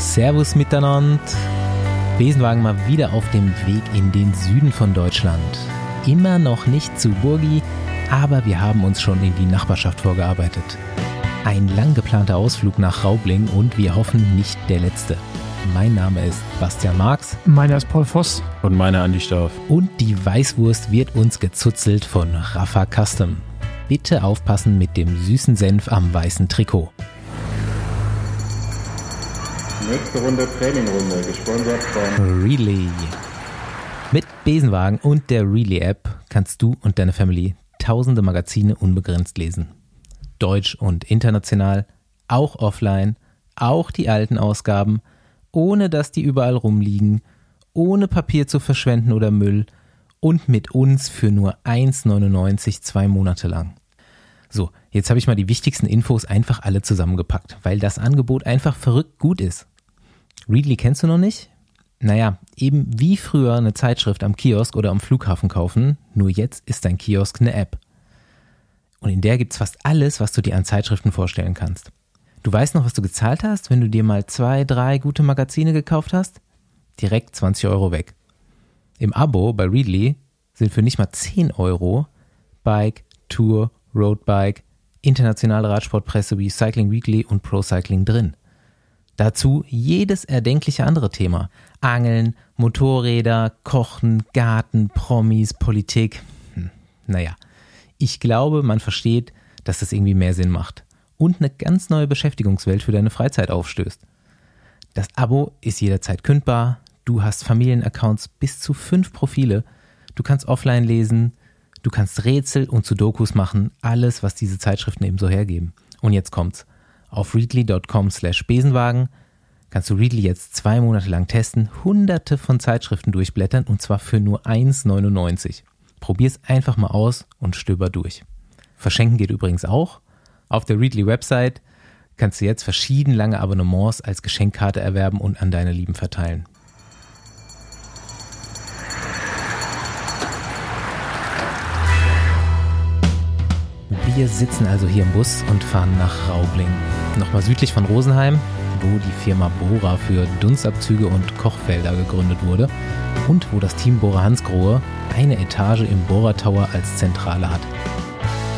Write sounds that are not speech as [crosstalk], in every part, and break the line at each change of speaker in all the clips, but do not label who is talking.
Servus miteinander. Besenwagen mal wieder auf dem Weg in den Süden von Deutschland. Immer noch nicht zu Burgi, aber wir haben uns schon in die Nachbarschaft vorgearbeitet. Ein lang geplanter Ausflug nach Raubling und wir hoffen nicht der letzte. Mein Name ist Bastian Marx.
Meiner ist Paul Voss.
Und meiner Andi Stauf.
Und die Weißwurst wird uns gezuzelt von Rafa Custom. Bitte aufpassen mit dem süßen Senf am weißen Trikot.
Nächste Runde Trainingrunde, gesponsert von
Relay. Mit Besenwagen und der Relay-App kannst du und deine Family tausende Magazine unbegrenzt lesen. Deutsch und international, auch offline, auch die alten Ausgaben, ohne dass die überall rumliegen, ohne Papier zu verschwenden oder Müll und mit uns für nur 1,99 zwei Monate lang. So, jetzt habe ich mal die wichtigsten Infos einfach alle zusammengepackt, weil das Angebot einfach verrückt gut ist. Readly kennst du noch nicht? Naja, eben wie früher eine Zeitschrift am Kiosk oder am Flughafen kaufen, nur jetzt ist dein Kiosk eine App. Und in der gibt's fast alles, was du dir an Zeitschriften vorstellen kannst. Du weißt noch, was du gezahlt hast, wenn du dir mal zwei, drei gute Magazine gekauft hast? Direkt 20 Euro weg. Im Abo bei Readly sind für nicht mal 10 Euro Bike, Tour, Roadbike, internationale Radsportpresse wie Cycling Weekly und Pro Cycling drin. Dazu jedes erdenkliche andere Thema. Angeln, Motorräder, Kochen, Garten, Promis, Politik. Hm, naja, ich glaube, man versteht, dass das irgendwie mehr Sinn macht und eine ganz neue Beschäftigungswelt für deine Freizeit aufstößt. Das Abo ist jederzeit kündbar. Du hast Familienaccounts bis zu fünf Profile. Du kannst offline lesen. Du kannst Rätsel und Sudokus machen. Alles, was diese Zeitschriften eben so hergeben. Und jetzt kommt's. Auf readly.com slash Besenwagen kannst du Readly jetzt zwei Monate lang testen, hunderte von Zeitschriften durchblättern und zwar für nur 1,99. Probier's einfach mal aus und stöber durch. Verschenken geht übrigens auch. Auf der Readly-Website kannst du jetzt verschieden lange Abonnements als Geschenkkarte erwerben und an deine Lieben verteilen. Wir sitzen also hier im Bus und fahren nach Raubling. Nochmal südlich von Rosenheim, wo die Firma Bora für Dunstabzüge und Kochfelder gegründet wurde und wo das Team Bora Hansgrohe eine Etage im Bora Tower als Zentrale hat.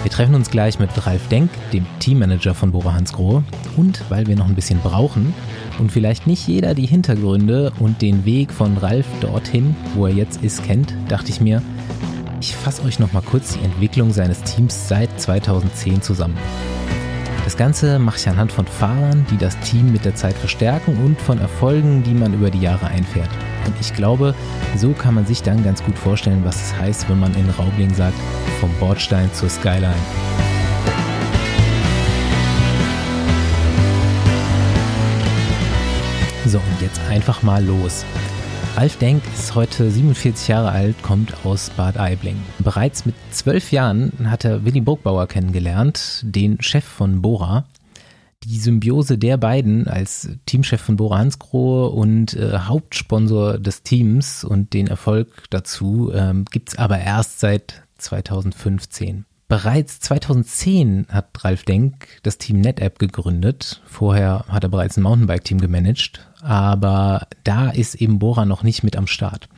Wir treffen uns gleich mit Ralf Denk, dem Teammanager von Bora Hansgrohe. Und weil wir noch ein bisschen brauchen und vielleicht nicht jeder die Hintergründe und den Weg von Ralf dorthin, wo er jetzt ist, kennt, dachte ich mir, ich fasse euch noch mal kurz die Entwicklung seines Teams seit 2010 zusammen. Das Ganze mache ich anhand von Fahrern, die das Team mit der Zeit verstärken und von Erfolgen, die man über die Jahre einfährt. Und ich glaube, so kann man sich dann ganz gut vorstellen, was es heißt, wenn man in Raubling sagt, vom Bordstein zur Skyline. So, und jetzt einfach mal los. Ralf Denk ist heute 47 Jahre alt, kommt aus Bad Aibling. Bereits mit zwölf Jahren hat er Willy Burgbauer kennengelernt, den Chef von Bora. Die Symbiose der beiden als Teamchef von Bora Hansgrohe und äh, Hauptsponsor des Teams und den Erfolg dazu ähm, gibt's aber erst seit 2015. Bereits 2010 hat Ralf Denk das Team NetApp gegründet. Vorher hat er bereits ein Mountainbike-Team gemanagt, aber da ist eben Bora noch nicht mit am Start.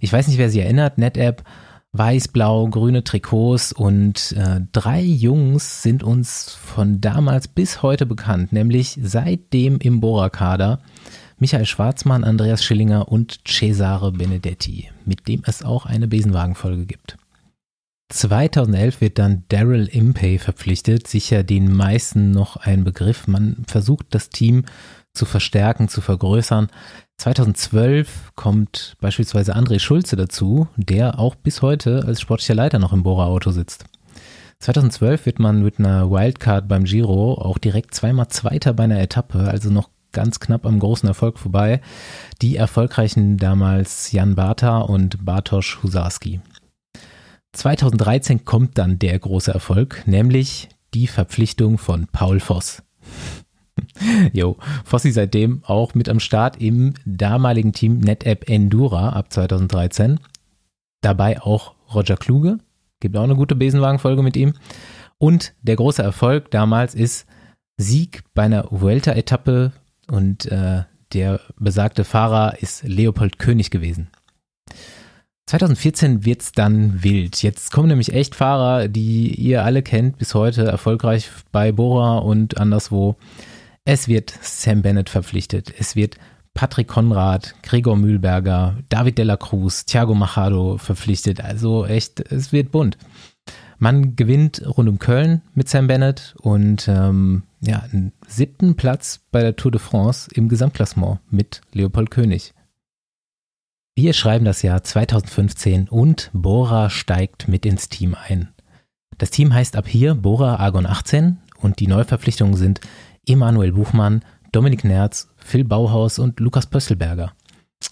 Ich weiß nicht, wer sich erinnert, NetApp, weiß, blau, grüne Trikots und äh, drei Jungs sind uns von damals bis heute bekannt, nämlich seitdem im Bora-Kader. Michael Schwarzmann, Andreas Schillinger und Cesare Benedetti, mit dem es auch eine Besenwagenfolge gibt. 2011 wird dann Daryl Impey verpflichtet, sicher den meisten noch ein Begriff. Man versucht das Team zu verstärken, zu vergrößern. 2012 kommt beispielsweise André Schulze dazu, der auch bis heute als sportlicher Leiter noch im Bora-Auto sitzt. 2012 wird man mit einer Wildcard beim Giro auch direkt zweimal Zweiter bei einer Etappe, also noch ganz knapp am großen Erfolg vorbei. Die erfolgreichen damals Jan Barta und Bartosz Husarski. 2013 kommt dann der große Erfolg, nämlich die Verpflichtung von Paul Voss. [laughs] Jo, Fossi seitdem auch mit am Start im damaligen Team NetApp Endura ab 2013. Dabei auch Roger Kluge, gibt auch eine gute Besenwagenfolge mit ihm. Und der große Erfolg damals ist Sieg bei einer Vuelta-Etappe und äh, der besagte Fahrer ist Leopold König gewesen. 2014 wird's dann wild. Jetzt kommen nämlich echt Fahrer, die ihr alle kennt, bis heute erfolgreich bei Bora und anderswo. Es wird Sam Bennett verpflichtet. Es wird Patrick Konrad, Gregor Mühlberger, David Della Cruz, Thiago Machado verpflichtet. Also echt, es wird bunt. Man gewinnt rund um Köln mit Sam Bennett und ähm, ja, einen siebten Platz bei der Tour de France im Gesamtklassement mit Leopold König. Wir schreiben das Jahr 2015 und Bora steigt mit ins Team ein. Das Team heißt ab hier Bora Argon 18 und die Neuverpflichtungen sind Emanuel Buchmann, Dominik Nerz, Phil Bauhaus und Lukas Pösselberger.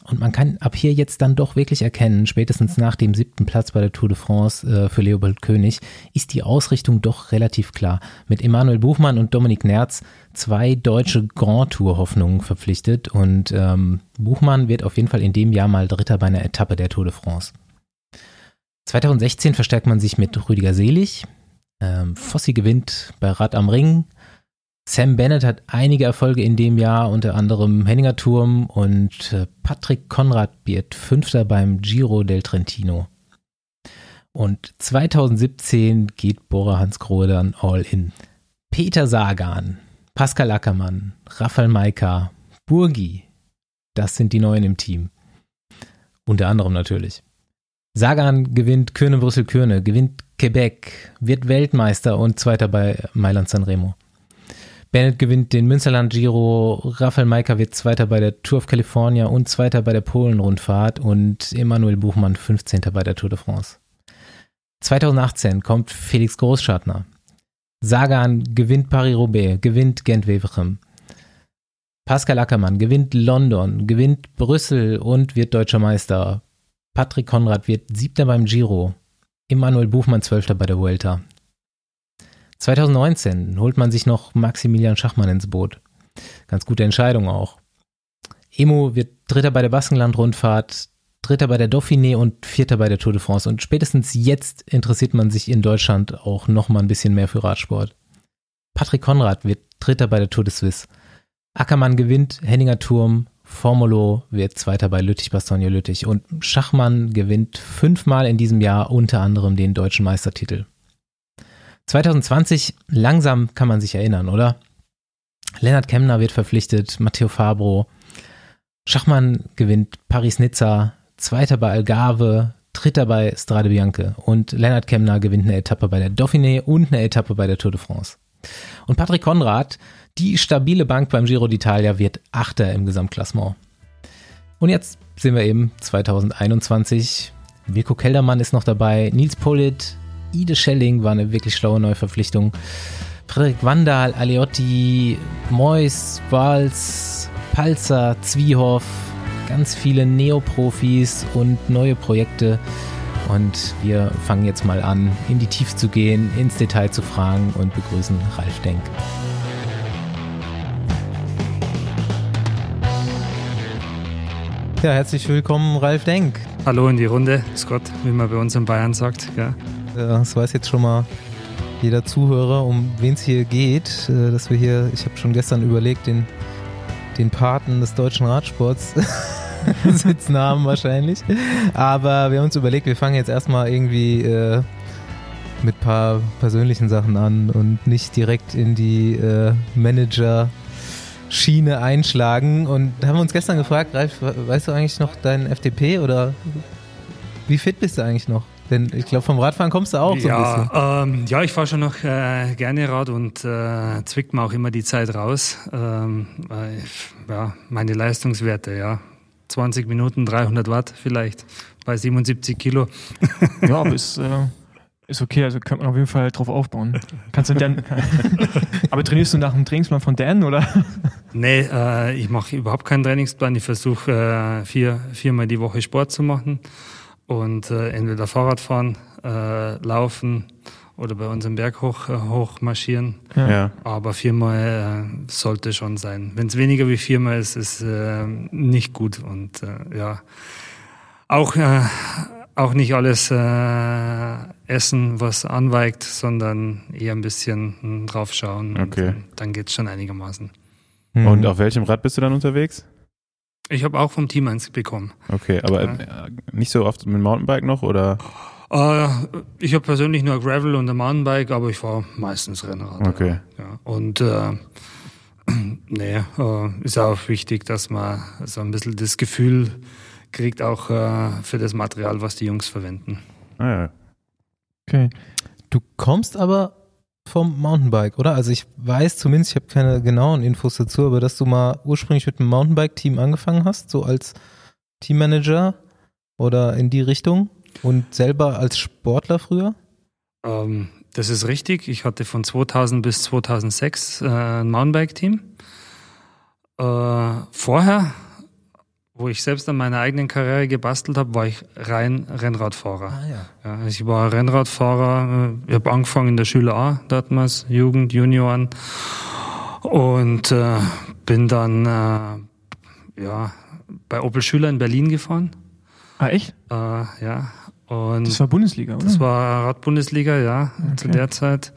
Und man kann ab hier jetzt dann doch wirklich erkennen, spätestens nach dem siebten Platz bei der Tour de France äh, für Leopold König, ist die Ausrichtung doch relativ klar. Mit Emanuel Buchmann und Dominik Nerz zwei deutsche Grand Tour Hoffnungen verpflichtet und ähm, Buchmann wird auf jeden Fall in dem Jahr mal Dritter bei einer Etappe der Tour de France. 2016 verstärkt man sich mit Rüdiger Selig. Ähm, Fossi gewinnt bei Rad am Ring. Sam Bennett hat einige Erfolge in dem Jahr, unter anderem Henninger Turm und äh, Patrick Konrad wird Fünfter beim Giro del Trentino. Und 2017 geht Bora Hans Grohe dann all in. Peter Sagan, Pascal Ackermann, Rafael Maika, Burgi, das sind die Neuen im Team. Unter anderem natürlich. Sagan gewinnt Kürne-Brüssel-Kürne, gewinnt Quebec, wird Weltmeister und Zweiter bei Mailand Sanremo. Bennett gewinnt den Münsterland Giro, Rafael Maika wird Zweiter bei der Tour of California und Zweiter bei der Polen-Rundfahrt und Emanuel Buchmann 15. bei der Tour de France. 2018 kommt Felix Großschartner. Sagan gewinnt Paris-Roubaix, gewinnt Gent-Wevelgem. Pascal Ackermann gewinnt London, gewinnt Brüssel und wird deutscher Meister. Patrick Konrad wird Siebter beim Giro. Emanuel Buchmann Zwölfter bei der Vuelta. 2019 holt man sich noch Maximilian Schachmann ins Boot. Ganz gute Entscheidung auch. Emo wird Dritter bei der Baskenland-Rundfahrt, Dritter bei der Dauphiné und Vierter bei der Tour de France. Und spätestens jetzt interessiert man sich in Deutschland auch noch mal ein bisschen mehr für Radsport. Patrick Konrad wird Dritter bei der Tour de Suisse. Ackermann gewinnt Henninger Turm, Formulo wird Zweiter bei Lüttich-Bastogne-Lüttich und Schachmann gewinnt fünfmal in diesem Jahr unter anderem den deutschen Meistertitel. 2020, langsam kann man sich erinnern, oder? Lennart Kemner wird verpflichtet, Matteo Fabro. Schachmann gewinnt Paris-Nizza, Zweiter bei Algarve, Dritter bei Strade Bianche und Lennart Kemner gewinnt eine Etappe bei der Dauphiné und eine Etappe bei der Tour de France. Und Patrick Konrad, die stabile Bank beim Giro d'Italia, wird Achter im Gesamtklassement. Und jetzt sind wir eben 2021. Wilko Keldermann ist noch dabei, Nils Polit, Ide Schelling war eine wirklich schlaue Neuverpflichtung. Frederik Wandal, Aliotti, Mois, Wals, Palzer, Zwiehoff, ganz viele Neoprofis und neue Projekte. Und wir fangen jetzt mal an, in die Tiefe zu gehen, ins Detail zu fragen und begrüßen Ralf Denk. Ja, herzlich willkommen, Ralf Denk.
Hallo in die Runde, Scott, wie man bei uns in Bayern sagt. Ja.
Das weiß jetzt schon mal jeder Zuhörer, um wen es hier geht, äh, dass wir hier, ich habe schon gestern überlegt, den, den Paten des deutschen Radsports [laughs] sitzen haben wahrscheinlich. Aber wir haben uns überlegt, wir fangen jetzt erstmal irgendwie äh, mit ein paar persönlichen Sachen an und nicht direkt in die äh, Manager-Schiene einschlagen. Und haben uns gestern gefragt, Ralf, weißt du eigentlich noch deinen FDP oder wie fit bist du eigentlich noch? Denn ich glaube, vom Radfahren kommst du auch so
ja,
ein
bisschen. Ähm, ja, ich fahre schon noch äh, gerne Rad und äh, zwickt mir auch immer die Zeit raus. Ähm, äh, ja, meine Leistungswerte, ja. 20 Minuten, 300 Watt vielleicht bei 77 Kilo. [laughs]
ja, aber ist, äh, ist okay, also könnte man auf jeden Fall drauf aufbauen. Kannst du dann, [laughs] aber trainierst du nach dem Trainingsplan von Dan oder?
nee, äh, ich mache überhaupt keinen Trainingsplan. Ich versuche äh, vier, viermal die Woche Sport zu machen und äh, entweder Fahrrad fahren, äh, laufen oder bei uns im Berg hoch, äh, hoch marschieren. Ja. Aber viermal äh, sollte schon sein. Wenn es weniger wie viermal ist, ist äh, nicht gut. Und äh, ja, auch, äh, auch nicht alles äh, essen, was anweigt, sondern eher ein bisschen hm, drauf schauen.
Okay.
Und, dann geht's schon einigermaßen.
Mhm. Und auf welchem Rad bist du dann unterwegs?
Ich habe auch vom Team eins bekommen.
Okay, aber äh, nicht so oft mit Mountainbike noch oder?
Äh, ich habe persönlich nur Gravel und ein Mountainbike, aber ich fahre meistens Rennrad.
Okay.
Ja. Und äh, [clears throat] nee, äh, ist auch wichtig, dass man so ein bisschen das Gefühl kriegt, auch äh, für das Material, was die Jungs verwenden.
Ah, ja.
Okay.
Du kommst aber vom Mountainbike, oder? Also ich weiß zumindest, ich habe keine genauen Infos dazu, aber dass du mal ursprünglich mit einem Mountainbike-Team angefangen hast, so als Teammanager oder in die Richtung und selber als Sportler früher?
Ähm, das ist richtig. Ich hatte von 2000 bis 2006 äh, ein Mountainbike-Team. Äh, vorher, wo ich selbst an meiner eigenen Karriere gebastelt habe, war ich rein Rennradfahrer.
Ah ja.
Ja, ich war Rennradfahrer. äh, Ich habe angefangen in der Schule A, damals Jugend, Junioren. Und äh, bin dann äh, ja, bei Opel Schüler in Berlin gefahren.
Ah, echt?
Äh, ja. Und
Das war Bundesliga, oder?
das war Radbundesliga, ja, zu der Zeit.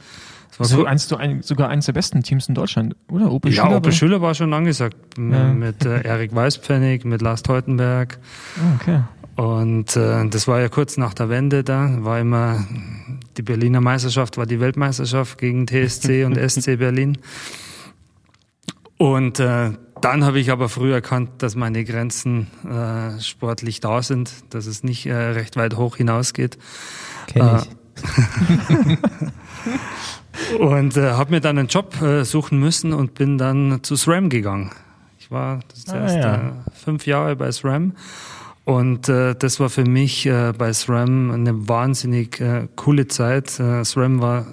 Das war
so
cool.
eins, du ein, sogar eins der besten Teams in Deutschland, oder? Opel
ja,
Schüler
Opel
war-
Schüler war schon angesagt.
Ja.
Mit äh, Erik Weißpfennig, mit Lars Teutenberg.
Ah, okay.
Und äh, das war ja kurz nach der Wende da. War immer die Berliner Meisterschaft, war die Weltmeisterschaft gegen TSC und SC Berlin. Und äh, dann habe ich aber früh erkannt, dass meine Grenzen äh, sportlich da sind, dass es nicht äh, recht weit hoch hinausgeht.
Kenn ich. [laughs]
Und äh, habe mir dann einen Job äh, suchen müssen und bin dann zu SRAM gegangen. Ich war das
Ah,
erste
ja.
fünf Jahre bei SRAM und äh, das war für mich äh, bei SRAM eine wahnsinnig äh, coole Zeit. Äh, SRAM war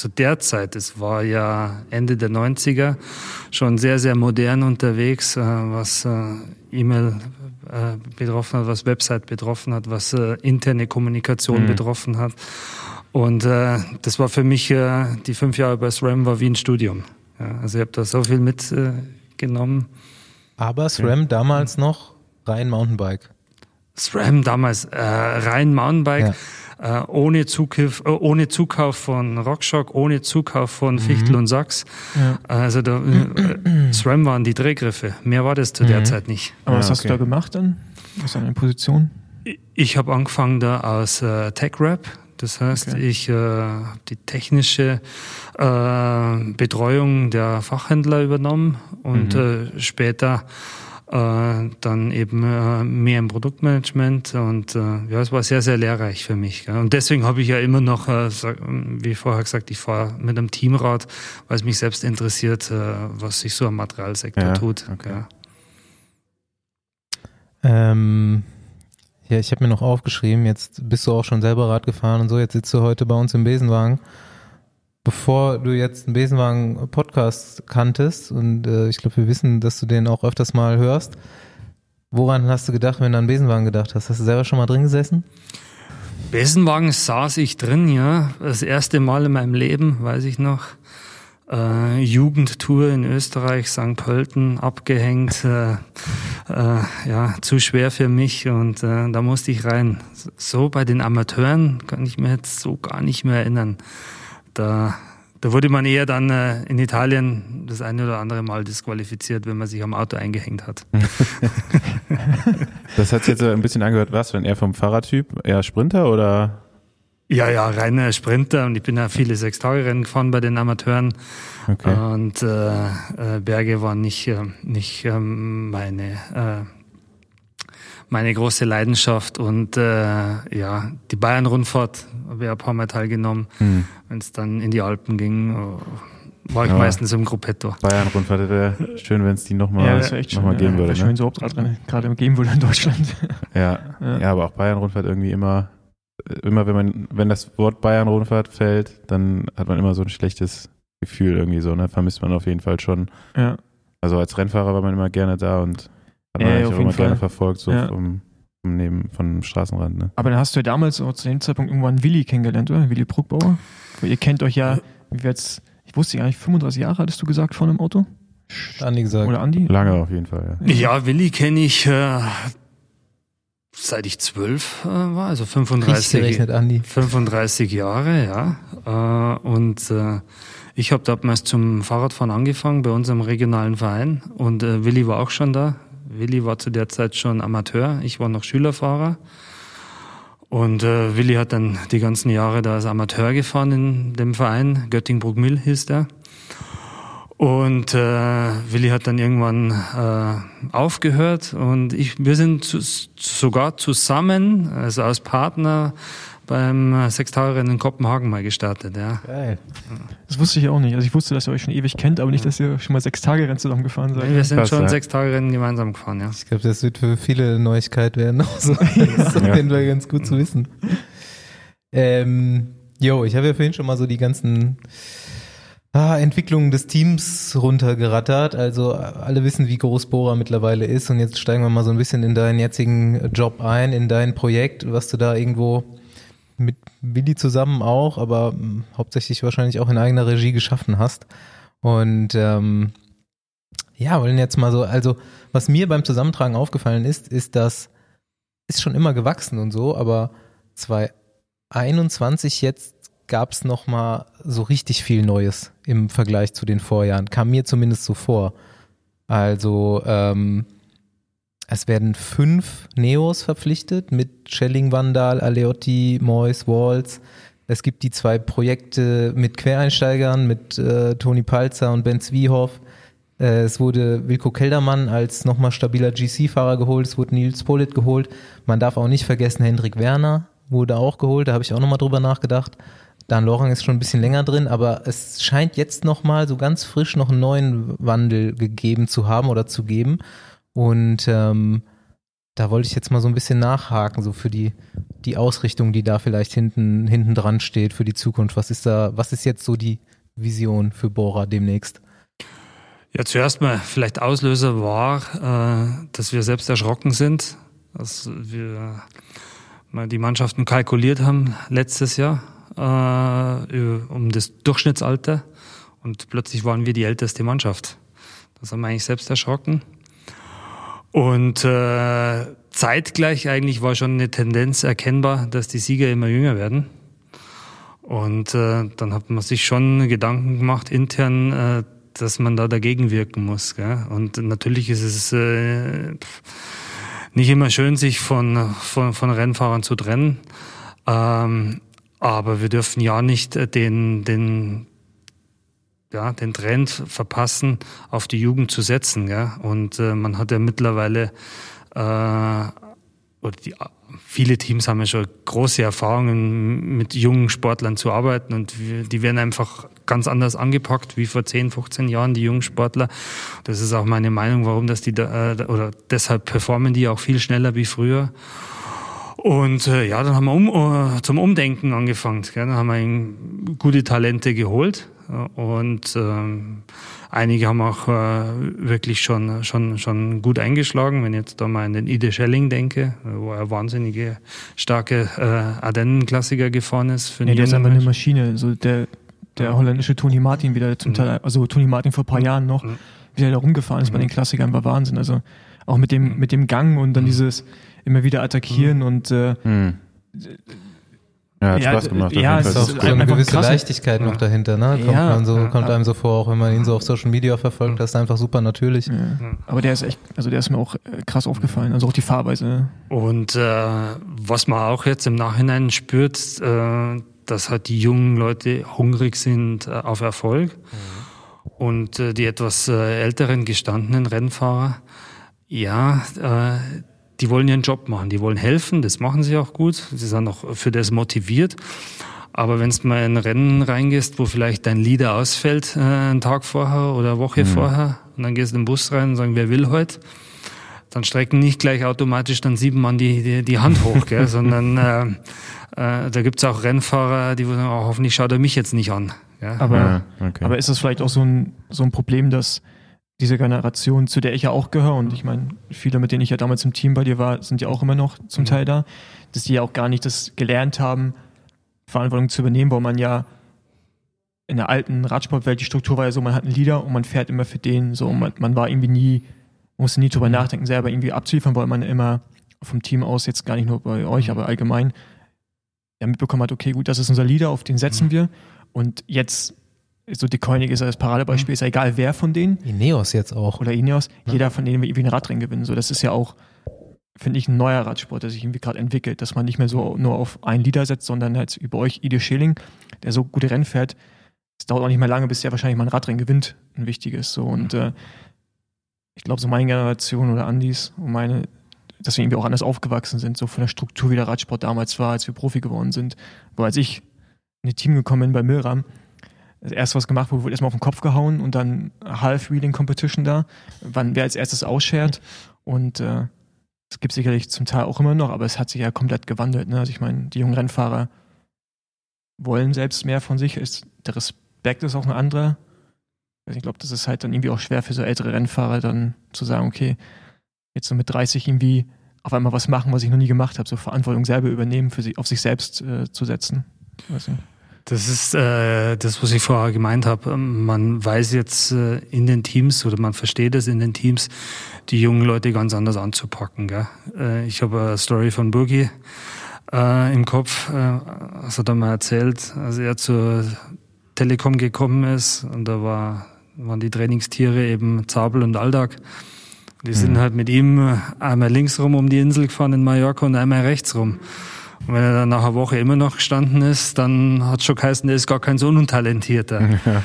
zu der Zeit, es war ja Ende der 90er, schon sehr, sehr modern unterwegs, äh, was äh, E-Mail äh, betroffen hat, was Website betroffen hat, was interne Kommunikation
Mhm.
betroffen hat. Und das war für mich, die fünf Jahre bei SRAM war wie ein Studium. Ja, also ich habe da so viel mitgenommen. Genommen.
Aber SRAM damals noch rein Mountainbike.
SRAM damals äh, rein Mountainbike, äh, ohne, Zukauf, äh, ohne Zukauf von Rockshock, ohne Zukauf von Fichtel und Sachs.
Ja.
Also da, äh, SRAM waren die Drehgriffe. Mehr war das zu der
Mhm.
Zeit nicht.
Aber
Ja,
was hast du da gemacht dann? Was ist deine Position?
Ich habe angefangen da aus äh, Tech-Rap. Das heißt,
Okay.
ich äh, hab die technische äh, Betreuung der Fachhändler übernommen und äh, später äh, dann eben äh, mehr im Produktmanagement und äh, ja, es war sehr, sehr lehrreich für mich. Gell? Und deswegen habe ich ja immer noch, äh, wie vorher gesagt, ich fahre mit einem Teamrad, weil es mich selbst interessiert, äh, was sich so am Materialsektor
Ja,
tut.
okay.
Ja.
Ähm, ja, ich habe mir noch aufgeschrieben, jetzt bist du auch schon selber Rad gefahren und so, jetzt sitzt du heute bei uns im Besenwagen. Bevor du jetzt einen Besenwagen-Podcast kanntest, und äh, ich glaube, wir wissen, dass du den auch öfters mal hörst, woran hast du gedacht, wenn du an Besenwagen gedacht hast? Hast du selber schon mal drin gesessen?
Besenwagen saß ich drin, ja. Das erste Mal in meinem Leben, weiß ich noch. Äh, Jugendtour in Österreich, St. Pölten, abgehängt. Äh, äh, ja, zu schwer für mich und äh, da musste ich rein. So bei den Amateuren kann ich mir jetzt so gar nicht mehr erinnern. Da, da wurde man eher dann äh, in Italien das eine oder andere Mal disqualifiziert, wenn man sich am Auto eingehängt hat. [laughs]
Das hat sich jetzt so ein bisschen angehört, was, wenn eher vom Fahrradtyp, eher Sprinter oder?
Ja, ja, reiner Sprinter und ich bin ja viele Sechstagerennen gefahren bei den Amateuren.
Okay.
Und äh, äh, Berge waren nicht, äh, nicht ähm, meine, äh, meine große Leidenschaft. Und äh, ja, die Bayern-Rundfahrt habe ich ein paar Mal teilgenommen.
Hm.
Wenn es dann in die Alpen ging, äh, war ich
Ja.
meistens im Gruppetto.
Bayern-Rundfahrt wäre schön, wenn es die nochmal
ja, das wäre echt
noch
schön.
mal geben
ja,
würde.
Wäre schön,
Ne?
wenn es überhaupt Radrennen gerade geben würde in Deutschland. [laughs]
Ja.
Ja.
ja, aber auch Bayern-Rundfahrt irgendwie immer, immer wenn man, wenn das Wort Bayern-Rundfahrt fällt, dann hat man immer so ein schlechtes Gefühl irgendwie so, ne? Vermisst man auf jeden Fall schon.
ja.
Also als Rennfahrer war man immer gerne da und hat man
Ja, auf
auch
jeden
immer gerne
Fall.
verfolgt, so
Ja.
vom, vom Neben, vom Straßenrand, ne?
Aber dann hast du ja damals auch zu dem Zeitpunkt irgendwann Willi kennengelernt, oder? Willi Bruckbauer. Ihr kennt euch ja, wie wir jetzt, ich wusste gar nicht, 35 Jahre hattest du gesagt von einem Auto?
Andi gesagt.
Oder Andi?
Lange auf jeden Fall, ja.
Ja, Willi kenne ich äh, seit ich zwölf äh, war, also
Richtig
35.
gerechnet, Andi.
35 Jahre, ja. Äh, und äh, ich habe damals zum Fahrradfahren angefangen bei unserem regionalen Verein und äh, Willi war auch schon da. Willi war zu der Zeit schon Amateur, ich war noch Schülerfahrer. Und äh, Willi hat dann die ganzen Jahre da als Amateur gefahren in dem Verein, Göttingbruck-Mill hieß der. Und äh, Willi hat dann irgendwann äh, aufgehört und ich, wir sind zu, sogar zusammen, also als Partner, beim Sechstagerennen in Kopenhagen mal gestartet. Ja.
Geil.
Das wusste ich auch nicht. Also ich wusste, dass ihr euch schon ewig kennt, aber nicht, dass ihr schon mal sechs Tage Rennen zusammen gefahren seid.
Wir sind
Krass,
schon
ja.
sechs Tage Rennen gemeinsam gefahren, ja.
Ich glaube, das wird für viele eine Neuigkeit werden. Also, [laughs] das
Ja.
jeden Fall ganz gut zu wissen. Ähm, jo, ich habe ja vorhin schon mal so die ganzen ah, Entwicklungen des Teams runtergerattert. Also alle wissen, wie groß Bora mittlerweile ist. Und jetzt steigen wir mal so ein bisschen in deinen jetzigen Job ein, in dein Projekt, was du da irgendwo mit Willi zusammen auch, aber mh, hauptsächlich wahrscheinlich auch in eigener Regie geschaffen hast. Und ähm, ja, wollen jetzt mal so, also was mir beim Zusammentragen aufgefallen ist, ist, dass ist schon immer gewachsen und so, aber 2021 jetzt gab es nochmal so richtig viel Neues im Vergleich zu den Vorjahren. Kam mir zumindest so vor. Also ähm, es werden fünf Neos verpflichtet mit Schelling, Vandal, Aleotti, Mois, Walls. Es gibt die zwei Projekte mit Quereinsteigern, mit äh, Toni Palzer und Ben Zwiehoff. Äh, es wurde Wilko Keldermann als nochmal stabiler GC-Fahrer geholt. Es wurde Nils Polit geholt. Man darf auch nicht vergessen, Hendrik Werner wurde auch geholt. Da habe ich auch nochmal drüber nachgedacht. Dan Lorang ist schon ein bisschen länger drin, aber es scheint jetzt nochmal so ganz frisch noch einen neuen Wandel gegeben zu haben oder zu geben. Und ähm, da wollte ich jetzt mal so ein bisschen nachhaken, so für die, die Ausrichtung, die da vielleicht hinten, hinten dran steht für die Zukunft. Was ist da, was ist jetzt so die Vision für Bora demnächst?
Ja, zuerst mal vielleicht Auslöser war, äh, dass wir selbst erschrocken sind, dass wir mal die Mannschaften kalkuliert haben letztes Jahr äh, um das Durchschnittsalter und plötzlich waren wir die älteste Mannschaft. Das haben wir eigentlich selbst erschrocken. Und äh, zeitgleich eigentlich war schon eine Tendenz erkennbar, dass die Sieger immer jünger werden. Und äh, dann hat man sich schon Gedanken gemacht intern, äh, dass man da dagegen wirken muss. Gell? Und natürlich ist es äh, nicht immer schön, sich von, von, von Rennfahrern zu trennen. Ähm, aber wir dürfen ja nicht äh, den, den, ja, den Trend verpassen, auf die Jugend zu setzen. Gell? Und äh, man hat ja mittlerweile, äh, oder die, viele Teams haben ja schon große Erfahrungen, mit jungen Sportlern zu arbeiten und die werden einfach ganz anders angepackt wie vor 10, 15 Jahren, die jungen Sportler. Das ist auch meine Meinung, warum das die, da, äh, oder deshalb performen die auch viel schneller wie früher. Und äh, ja, dann haben wir um, äh, zum Umdenken angefangen. Gell? Dann haben wir gute Talente geholt und ähm, einige haben auch äh, wirklich schon, schon, schon gut eingeschlagen. Wenn ich jetzt da mal an den Ide Schelling denke, wo er wahnsinnige starke äh, Ardennen-Klassiker gefahren ist. Für
Ja, der ist einfach eine. Maschine. So der, der holländische Toni Martin wieder zum
Mhm.
Teil, also Toni Martin vor ein paar Jahren noch,
Mhm.
wie der da rumgefahren ist bei
Mhm.
den Klassikern, war Wahnsinn. Also auch mit dem, mit dem Gang und dann
Mhm.
dieses immer wieder attackieren und äh.
Ja, hat
Ja,
Spaß gemacht.
ja, es
ist auch so eine gewisse
krass.
Leichtigkeit noch dahinter, ne? Kommt,
Ja,
man so,
ja,
kommt einem so vor, auch wenn man ihn so auf Social Media verfolgt, das ist einfach super natürlich.
ja. aber der ist echt, also der ist mir auch äh, krass aufgefallen. Also auch die Fahrweise.
Und äh, was man auch jetzt im Nachhinein spürt, äh, dass halt die jungen Leute hungrig sind äh, auf Erfolg. Und äh, die etwas äh, älteren, gestandenen Rennfahrer, ja, äh, die wollen ihren Job machen, die wollen helfen, das machen sie auch gut, sie sind auch für das motiviert. Aber wenn du mal in ein Rennen reingehst, wo vielleicht dein Leader ausfällt, äh, einen Tag vorher oder eine Woche vorher, und dann gehst du in den Bus rein und sagen, wer will heute? dann strecken nicht gleich automatisch dann sieben Mann die, die, die Hand hoch, gell? [laughs] sondern äh, äh, da gibt's auch Rennfahrer, die sagen, oh, hoffentlich schaut er mich jetzt nicht an. Ja?
Aber,
Ja, okay.
aber ist das vielleicht auch so ein, so ein Problem, dass diese Generation, zu der ich ja auch gehöre, und ich meine, viele, mit denen ich ja damals im Team bei dir war, sind ja auch immer noch zum Teil da, dass die ja auch gar nicht das gelernt haben, Verantwortung zu übernehmen, weil man ja in der alten Radsportwelt, die Struktur war ja so, man hat einen Leader und man fährt immer für den, so, man, man war irgendwie nie, musste nie drüber nachdenken, selber irgendwie abzuliefern, weil man immer vom Team aus, jetzt gar nicht nur bei euch, aber allgemein, ja, mitbekommen hat, okay, gut, das ist unser Leader, auf den setzen wir. Und jetzt so Deconic ist ja das Paradebeispiel, ist ja egal wer von denen.
Ineos jetzt auch.
Oder Ineos, jeder von denen will irgendwie ein Radrennen gewinnen. So, das ist ja auch, finde ich, ein neuer Radsport, der sich irgendwie gerade entwickelt, dass man nicht mehr so nur auf einen Leader setzt, sondern halt über euch Ide Schilling, der so gute Rennen fährt. Es dauert auch nicht mehr lange, bis der wahrscheinlich mal ein Radrennen gewinnt, ein wichtiges. So und äh, ich glaube, so meine Generation oder Andis und meine, dass wir irgendwie auch anders aufgewachsen sind, so von der Struktur, wie der Radsport damals war, als wir Profi geworden sind. Wo als ich in ein Team gekommen bin bei Milram, das erste, was gemacht wurde, wurde erstmal auf den Kopf gehauen und dann Half-Wheeling-Competition da, wann wer als erstes ausschert. Und äh, es gibt sicherlich zum Teil auch immer noch, aber es hat sich ja komplett gewandelt. Ne? Also ich meine, die jungen Rennfahrer wollen selbst mehr von sich. Ist, der Respekt ist auch ein anderer. Also ich glaube, das ist halt dann irgendwie auch schwer für so ältere Rennfahrer dann zu sagen, okay, jetzt so mit 30 irgendwie auf einmal was machen, was ich noch nie gemacht habe, so Verantwortung selber übernehmen, für sich, auf sich selbst äh, zu setzen. Weiß nicht.
Das ist äh, das, was ich vorher gemeint habe. Man weiß jetzt äh, in den Teams oder man versteht es in den Teams, die jungen Leute ganz anders anzupacken. Gell? Äh, ich habe eine Story von Burgi äh, im Kopf. Äh, das hat er mal erzählt, als er zur Telekom gekommen ist und da war, waren die Trainingstiere eben Zabel und Aldag. Die sind mhm. halt mit ihm einmal links rum um die Insel gefahren in Mallorca und einmal rechts rum. Und wenn er dann nach einer Woche immer noch gestanden ist, dann hat schon geheißen, der ist gar kein so untalentierter. [laughs] Ja.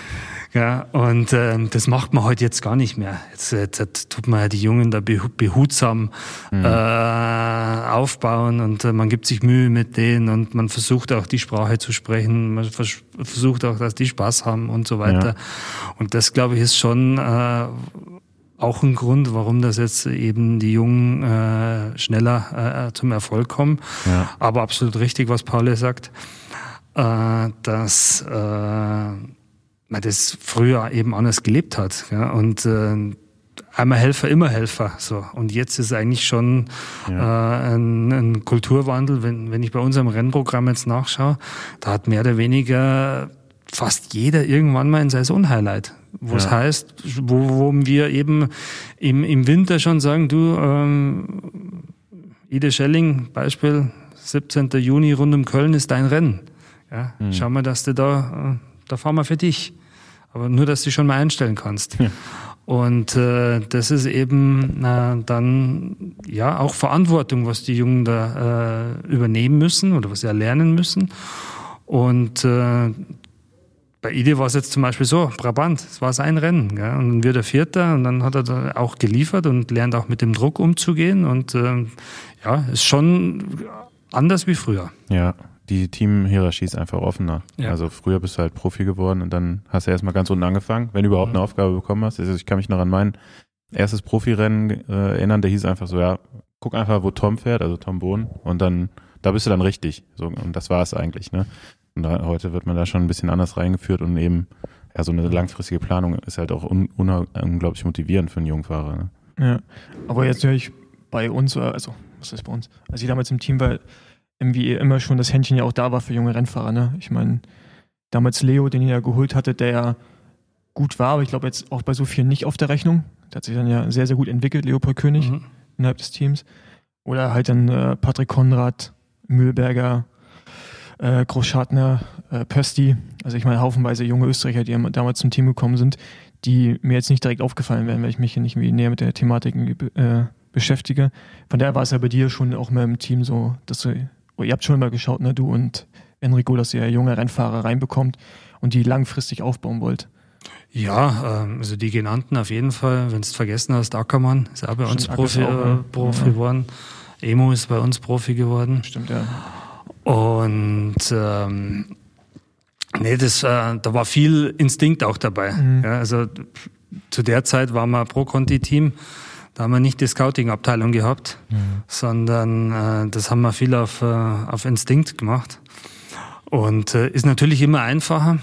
Ja, und ähm, das macht man heute jetzt gar nicht mehr. Jetzt, jetzt, jetzt tut man ja die Jungen da behutsam mhm. äh, aufbauen und äh, man gibt sich Mühe mit denen und man versucht auch die Sprache zu sprechen, man vers versucht auch, dass die Spaß haben und so weiter. Ja. Und das, glaube ich, ist schon äh, auch ein Grund, warum das jetzt eben die Jungen äh, schneller äh, zum Erfolg kommen. Ja. Aber absolut richtig, was Paul sagt, äh, dass äh, man das früher eben anders gelebt hat. Ja? Und äh, einmal Helfer, immer Helfer. So. Und jetzt ist eigentlich schon ja. äh, ein, ein Kulturwandel. Wenn, wenn ich bei unserem Rennprogramm jetzt nachschaue, da hat mehr oder weniger fast jeder irgendwann mal ein Saisonhighlight wo es heißt, wo, wo wir eben im, im Winter schon sagen, du, ähm, Ide Schelling, Beispiel, 17. Juni rund um Köln ist dein Rennen. Ja, mhm. Schau mal, dass du da, äh, da fahren wir für dich. Aber nur, dass du schon mal einstellen kannst. Ja. Und äh, das ist eben äh, dann ja auch Verantwortung, was die Jungen da äh, übernehmen müssen oder was sie erlernen müssen. Und äh, bei Ide war es jetzt zum Beispiel so, Brabant, es war sein Rennen. Gell? Und dann wird er Vierter und dann hat er da auch geliefert und lernt auch mit dem Druck umzugehen. Und ähm, ja, ist schon anders wie früher.
Ja, die Teamhierarchie ist einfach offener. Ja. Also früher bist du halt Profi geworden und dann hast du erstmal ganz unten angefangen, wenn du überhaupt mhm. eine Aufgabe bekommen hast. Also ich kann mich noch an mein erstes Profirennen äh, erinnern, der hieß einfach so, ja, guck einfach, wo Tom fährt, also Tom Bohn, und dann, da bist du dann richtig. So, und das war es eigentlich, ne? Und da, heute wird man da schon ein bisschen anders reingeführt und eben, ja, so eine langfristige Planung ist halt auch un, un, unglaublich motivierend für einen jungen Fahrer. Ne?
Ja, aber jetzt höre ich bei uns, also, was ist bei uns? Als ich damals im Team war, irgendwie immer schon das Händchen ja auch da war für junge Rennfahrer, ne? Ich meine, damals Leo, den ihr ja geholt hatte, der ja gut war, aber ich glaube jetzt auch bei so vielen nicht auf der Rechnung. Der hat sich dann ja sehr, sehr gut entwickelt, Leopold König mhm. innerhalb des Teams. Oder halt dann äh, Patrick Konrad, Mühlberger, äh, Großschartner, äh, Pösti, also ich meine haufenweise junge Österreicher, die damals zum Team gekommen sind, die mir jetzt nicht direkt aufgefallen wären, weil ich mich hier nicht näher mit der Thematik äh, beschäftige. Von daher war es ja bei dir schon auch mal im Team so, dass du, oh, ihr habt schon mal geschaut, ne, du und Enrico, dass ihr junge Rennfahrer reinbekommt und die langfristig aufbauen wollt.
Ja, ähm, also die genannten auf jeden Fall. Wenn du es vergessen hast, Ackermann ist auch bei uns Stimmt, Profi, auch, äh, Profi ja. geworden. Emo ist bei uns Profi geworden.
Stimmt, ja.
Und ähm, nee, das, äh, da war viel Instinkt auch dabei. Mhm. Ja, also zu der Zeit waren wir Pro-Conti-Team. Da haben wir nicht die Scouting-Abteilung gehabt, mhm. sondern äh, das haben wir viel auf, äh, auf Instinkt gemacht. Und äh, ist natürlich immer einfacher.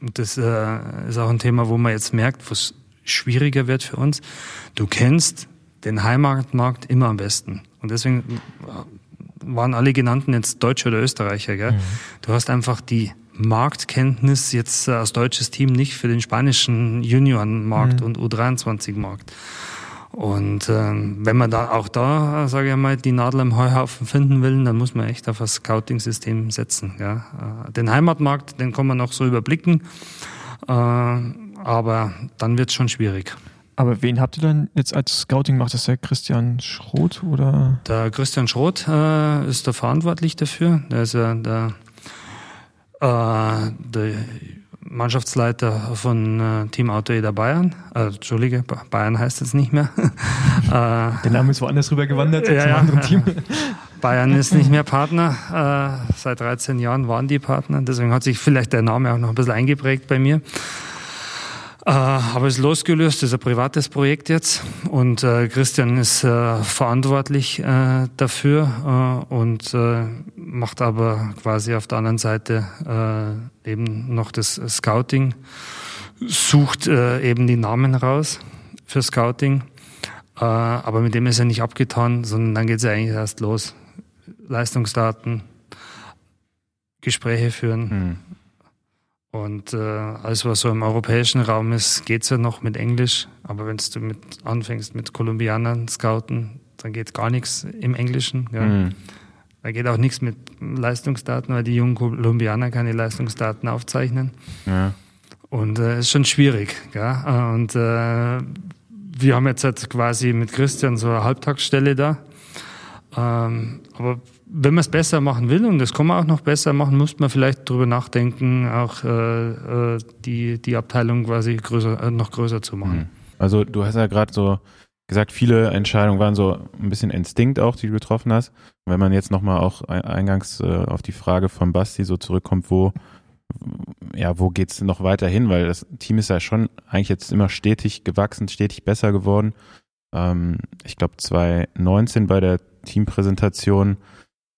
Und das äh, ist auch ein Thema, wo man jetzt merkt, was schwieriger wird für uns. Du kennst den Heimatmarkt immer am besten. Und deswegen waren alle genannten jetzt Deutsche oder Österreicher. Gell? Mhm. Du hast einfach die Marktkenntnis jetzt äh, als deutsches Team nicht für den spanischen Juniorenmarkt mhm. und U23-Markt. Und ähm, wenn man da auch da, sage ich mal, die Nadel im Heuhaufen finden will, dann muss man echt auf das Scouting-System setzen. Ja. Äh, den Heimatmarkt, den kann man noch so überblicken. Äh, aber dann wird es schon schwierig.
Aber wen habt ihr dann jetzt als Scouting? Macht das der Christian Schroth oder?
Der Christian Schroth äh, ist der verantwortlich dafür. Der ist ja der, äh, der Mannschaftsleiter von äh, Team Auto Eder Bayern. Äh, Entschuldige, Bayern heißt es nicht mehr. [laughs]
äh, der Name ist woanders rüber gewandert
ja, zum anderen Team. [laughs] Bayern ist nicht mehr Partner. Äh, seit 13 Jahren waren die Partner. Deswegen hat sich vielleicht der Name auch noch ein bisschen eingeprägt bei mir. Äh, aber es losgelöst, das ist ein privates Projekt jetzt und äh, Christian ist äh, verantwortlich äh, dafür äh, und äh, macht aber quasi auf der anderen Seite eben noch das Scouting, sucht eben die Namen raus für Scouting, aber mit dem ist er nicht abgetan, sondern dann geht es ja eigentlich erst los. Leistungsdaten, Gespräche führen. Mhm und äh, alles, was so im europäischen Raum ist, geht's ja noch mit Englisch. Aber wenn du mit anfängst mit Kolumbianern scouten, dann geht gar nichts im Englischen. Ja. Mhm. Da geht auch nichts mit Leistungsdaten, weil die jungen Kolumbianer keine Leistungsdaten aufzeichnen. Ja. Und es äh, ist schon schwierig. Ja. Und äh, wir haben jetzt halt quasi mit Christian so eine Halbtagsstelle da. Ähm, aber wenn man es besser machen will, und das kann man auch noch besser machen, muss man vielleicht darüber nachdenken, auch äh, äh, die, die Abteilung quasi größer, äh, noch größer zu machen. Mhm.
Also du hast ja gerade so gesagt, viele Entscheidungen waren so ein bisschen Instinkt auch, die du getroffen hast. Wenn man jetzt nochmal auch eingangs äh, auf die Frage von Basti so zurückkommt, wo ja, wo geht's noch weiter hin? Weil das Team ist ja schon eigentlich jetzt immer stetig gewachsen, stetig besser geworden. Ähm, ich glaube 2019 bei der Teampräsentation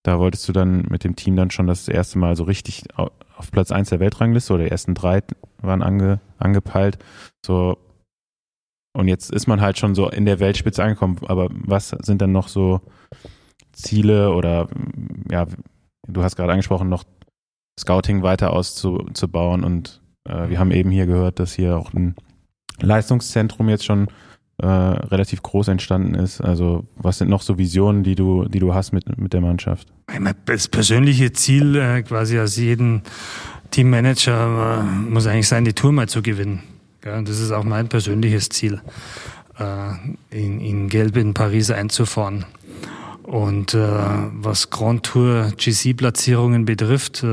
da wolltest du dann mit dem Team dann schon das erste Mal so richtig auf Platz eins der Weltrangliste oder die ersten drei waren ange, angepeilt. So, und jetzt ist man halt schon so in der Weltspitze angekommen. Aber was sind dann noch so Ziele oder ja, du hast gerade angesprochen, noch Scouting weiter auszubauen und äh, wir haben eben hier gehört, dass hier auch ein Leistungszentrum jetzt schon äh, relativ groß entstanden ist. Also was sind noch so Visionen, die du, die du hast mit, mit der Mannschaft?
Das persönliche Ziel äh, quasi als jeden Teammanager äh, muss eigentlich sein, die Tour mal zu gewinnen. Ja, das ist auch mein persönliches Ziel, äh, in, in Gelb in Paris einzufahren. Und äh, was Grand Tour GC-Platzierungen betrifft, äh,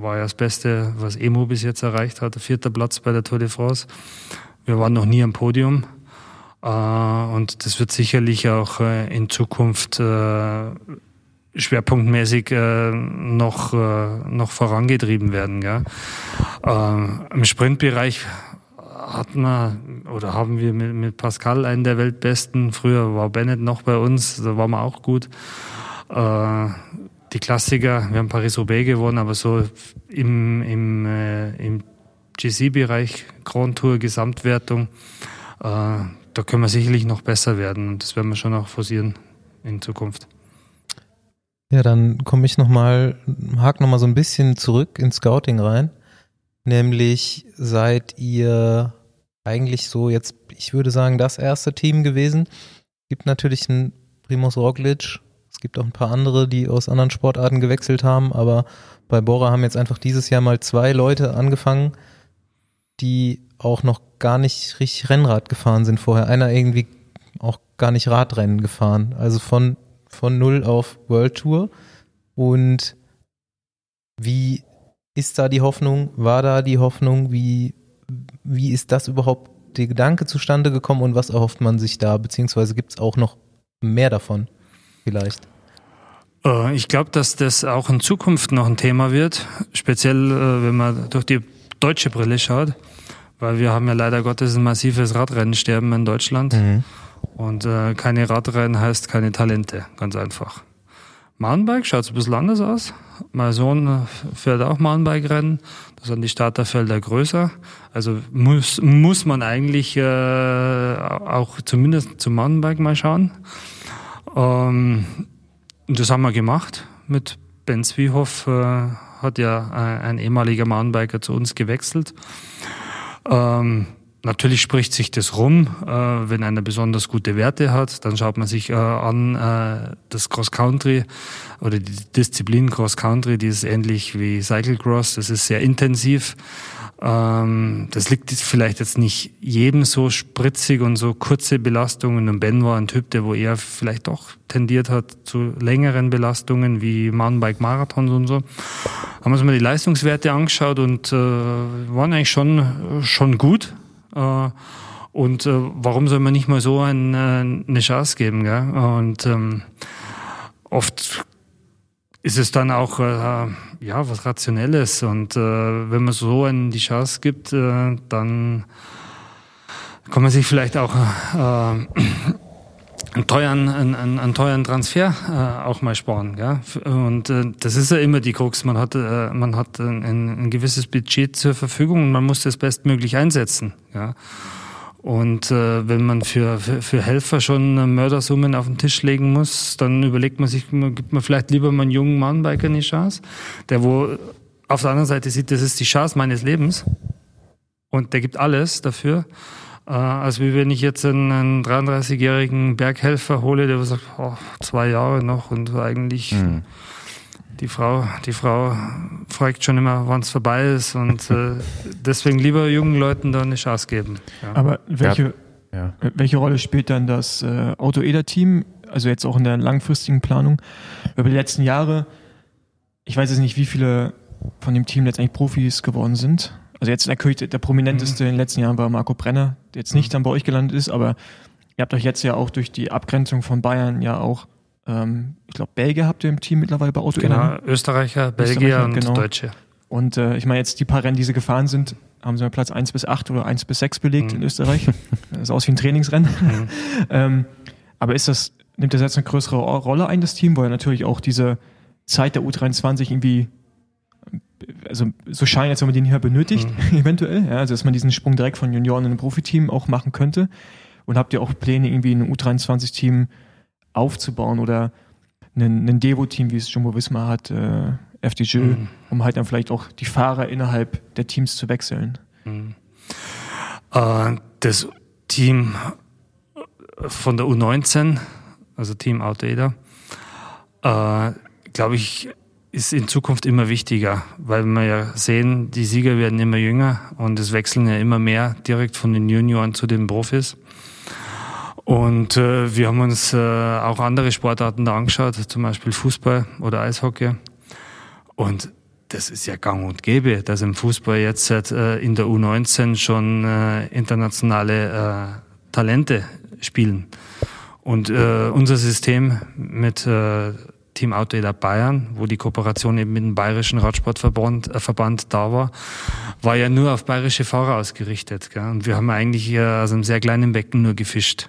war ja das Beste, was Emo bis jetzt erreicht hat, vierter Platz bei der Tour de France. Wir waren noch nie am Podium. Äh, und das wird sicherlich auch äh, in Zukunft äh, schwerpunktmäßig noch, noch vorangetrieben werden. Gell? Im Sprintbereich hatten wir oder haben wir mit, mit Pascal einen der Weltbesten. Früher war Bennett noch bei uns, da waren wir auch gut. die Klassiker, wir haben Paris-Roubaix gewonnen, aber so im, im, im GC-Bereich, Grand Tour, Gesamtwertung, da können wir sicherlich noch besser werden und das werden wir schon auch forcieren in Zukunft.
Ja, dann komme ich nochmal, hake nochmal so ein bisschen zurück ins Scouting rein. Nämlich seid ihr eigentlich so jetzt, ich würde sagen, das erste Team gewesen. Es gibt natürlich einen Primus Roglic, es gibt auch ein paar andere, die aus anderen Sportarten gewechselt haben, aber bei Bora haben jetzt einfach dieses Jahr mal zwei Leute angefangen, die auch noch gar nicht richtig Rennrad gefahren sind vorher. Einer irgendwie auch gar nicht Radrennen gefahren. Also von, von null auf World Tour. Und wie ist da die Hoffnung? War da die Hoffnung? Wie, wie ist das überhaupt der Gedanke zustande gekommen und was erhofft man sich da? Beziehungsweise gibt es auch noch mehr davon vielleicht?
Äh, ich glaube, dass das auch in Zukunft noch ein Thema wird, speziell äh, wenn man durch die deutsche Brille schaut weil wir haben ja leider Gottes ein massives Radrennensterben in Deutschland. Mhm. Und äh, keine Radrennen heißt keine Talente, ganz einfach. Mountainbike schaut ein bisschen anders aus. Mein Sohn äh, fährt auch Mountainbike-Rennen. Da sind die Starterfelder größer. Also muss, muss man eigentlich äh, auch zumindest zum Mountainbike mal schauen. Ähm, und das haben wir gemacht mit Ben Zwiehoff. Äh, hat ja ein, ein ehemaliger Mountainbiker zu uns gewechselt. Ähm, Natürlich spricht sich das rum, äh, wenn einer besonders gute Werte hat, dann schaut man sich äh, an äh, das Cross Country oder die Disziplin Cross Country, die ist ähnlich wie Cyclecross, das ist sehr intensiv. Ähm, das liegt vielleicht jetzt nicht jedem so spritzig und so kurze Belastungen. Und Ben war ein Typ, der wo er vielleicht doch tendiert hat zu längeren Belastungen wie Mountainbike Marathons und so. Haben wir uns mal die Leistungswerte angeschaut und äh, waren eigentlich schon schon gut äh, und äh, warum soll man nicht mal so ein, äh, eine Chance geben? Gell? Und ähm, oft ist es dann auch äh, ja was Rationelles. Und äh, wenn man so einen die Chance gibt, äh, dann kann man sich vielleicht auch äh, einen teuren, einen, einen teuren Transfer äh, auch mal sparen. Gell? Und äh, das ist ja immer die Krux. Man hat, äh, man hat ein, ein gewisses Budget zur Verfügung und man muss das bestmöglich einsetzen. Ja? Und äh, wenn man für, für, für Helfer schon Mördersummen auf den Tisch legen muss, dann überlegt man sich, gibt man vielleicht lieber mal einen jungen Mountainbiker eine Chance, der wo auf der anderen Seite sieht, das ist die Chance meines Lebens und der gibt alles dafür. Äh, als wie wenn ich jetzt einen, einen 33-jährigen Berghelfer hole, der sagt, oh, zwei Jahre noch und eigentlich mhm. Die Frau, die Frau fragt schon immer, wann es vorbei ist und äh, [laughs] deswegen lieber jungen Leuten da eine Chance geben.
Ja. Aber welche, ja. welche Rolle spielt dann das äh, Auto-Eder-Team, also jetzt auch in der langfristigen Planung? Über die letzten Jahre, ich weiß jetzt nicht, wie viele von dem Team letztendlich Profis geworden sind. Also jetzt natürlich der prominenteste mhm. in den letzten Jahren war Marco Brenner, der jetzt nicht mhm. dann bei euch gelandet ist, aber ihr habt euch jetzt ja auch durch die Abgrenzung von Bayern ja auch, ähm, ich glaube, Belgier habt ihr im Team mittlerweile bei Auto
Genau, Österreicher, Belgier Österreicher, und genau. Deutsche.
Und äh, ich meine, jetzt die paar Rennen, die sie gefahren sind, haben sie Platz 1 bis 8 oder 1 bis 6 belegt mhm. in Österreich. [laughs] Das ist aus wie ein Trainingsrennen. Mhm. [laughs] ähm, aber ist das, nimmt das jetzt eine größere Rolle ein, das Team, weil natürlich auch diese Zeit der U23 irgendwie also so scheint, als wenn man den hier benötigt, mhm. [laughs] eventuell. Ja, also dass man diesen Sprung direkt von Junioren in ein Profiteam auch machen könnte. Und habt ihr auch Pläne, irgendwie ein U23-Team aufzubauen oder ein, ein Devo-Team, wie es Jumbo Wismar hat, äh, FDJ, mhm. um halt dann vielleicht auch die Fahrer innerhalb der Teams zu wechseln? Mhm.
Äh, das Team von der U19, also Team Outdater, äh, glaube ich, ist in Zukunft immer wichtiger, weil wir ja sehen, die Sieger werden immer jünger und es wechseln ja immer mehr direkt von den Junioren zu den Profis. Und äh, wir haben uns äh, auch andere Sportarten da angeschaut, zum Beispiel Fußball oder Eishockey. Und das ist ja gang und gäbe, dass im Fußball jetzt äh, in der U19 schon äh, internationale äh, Talente spielen. Und äh, unser System mit äh, Team Outdoor Bayern, wo die Kooperation eben mit dem Bayerischen Radsportverband äh, Verband da war, war ja nur auf bayerische Fahrer ausgerichtet. Gell? Und wir haben eigentlich hier aus einem sehr kleinen Becken nur gefischt.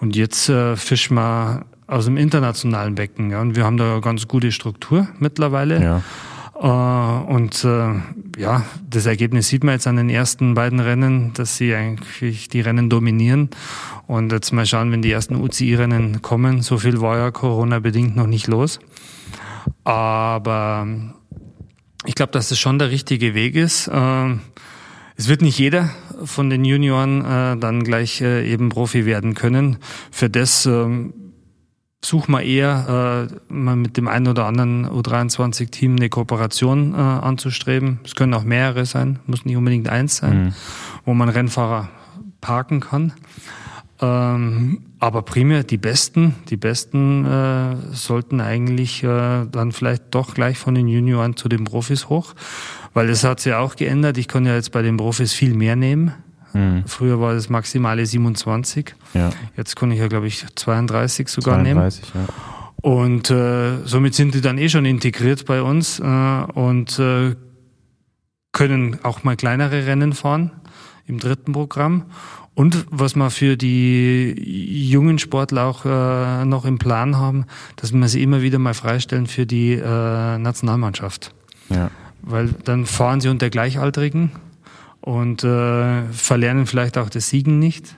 Und jetzt äh, fischen wir aus dem internationalen Becken. Ja? Und wir haben da eine ganz gute Struktur mittlerweile. Ja. Äh, und äh, ja, das Ergebnis sieht man jetzt an den ersten beiden Rennen, dass sie eigentlich die Rennen dominieren. Und jetzt mal schauen, wenn die ersten UCI-Rennen kommen. So viel war ja Corona-bedingt noch nicht los. Aber ich glaube, dass das schon der richtige Weg ist. Äh, es wird nicht jeder von den Junioren äh, dann gleich äh, eben Profi werden können. Für das ähm, suchen wir eher äh, mal mit dem einen oder anderen U23-Team eine Kooperation äh, anzustreben. Es können auch mehrere sein, muss nicht unbedingt eins sein, mhm. wo man Rennfahrer parken kann. Ähm, aber primär die Besten, die Besten äh, sollten eigentlich äh, dann vielleicht doch gleich von den Junioren zu den Profis hoch, weil das hat sich ja auch geändert. Ich kann ja jetzt bei den Profis viel mehr nehmen. Mhm. Früher war das maximale 27. Ja. Jetzt kann ich ja, glaube ich, 32 sogar 32, nehmen. Ja. Und äh, somit sind die dann eh schon integriert bei uns äh, und äh, können auch mal kleinere Rennen fahren im dritten Programm und was wir für die jungen Sportler auch äh, noch im Plan haben, dass wir sie immer wieder mal freistellen für die äh, Nationalmannschaft. Ja. Weil dann fahren sie unter Gleichaltrigen und äh, verlernen vielleicht auch das Siegen nicht.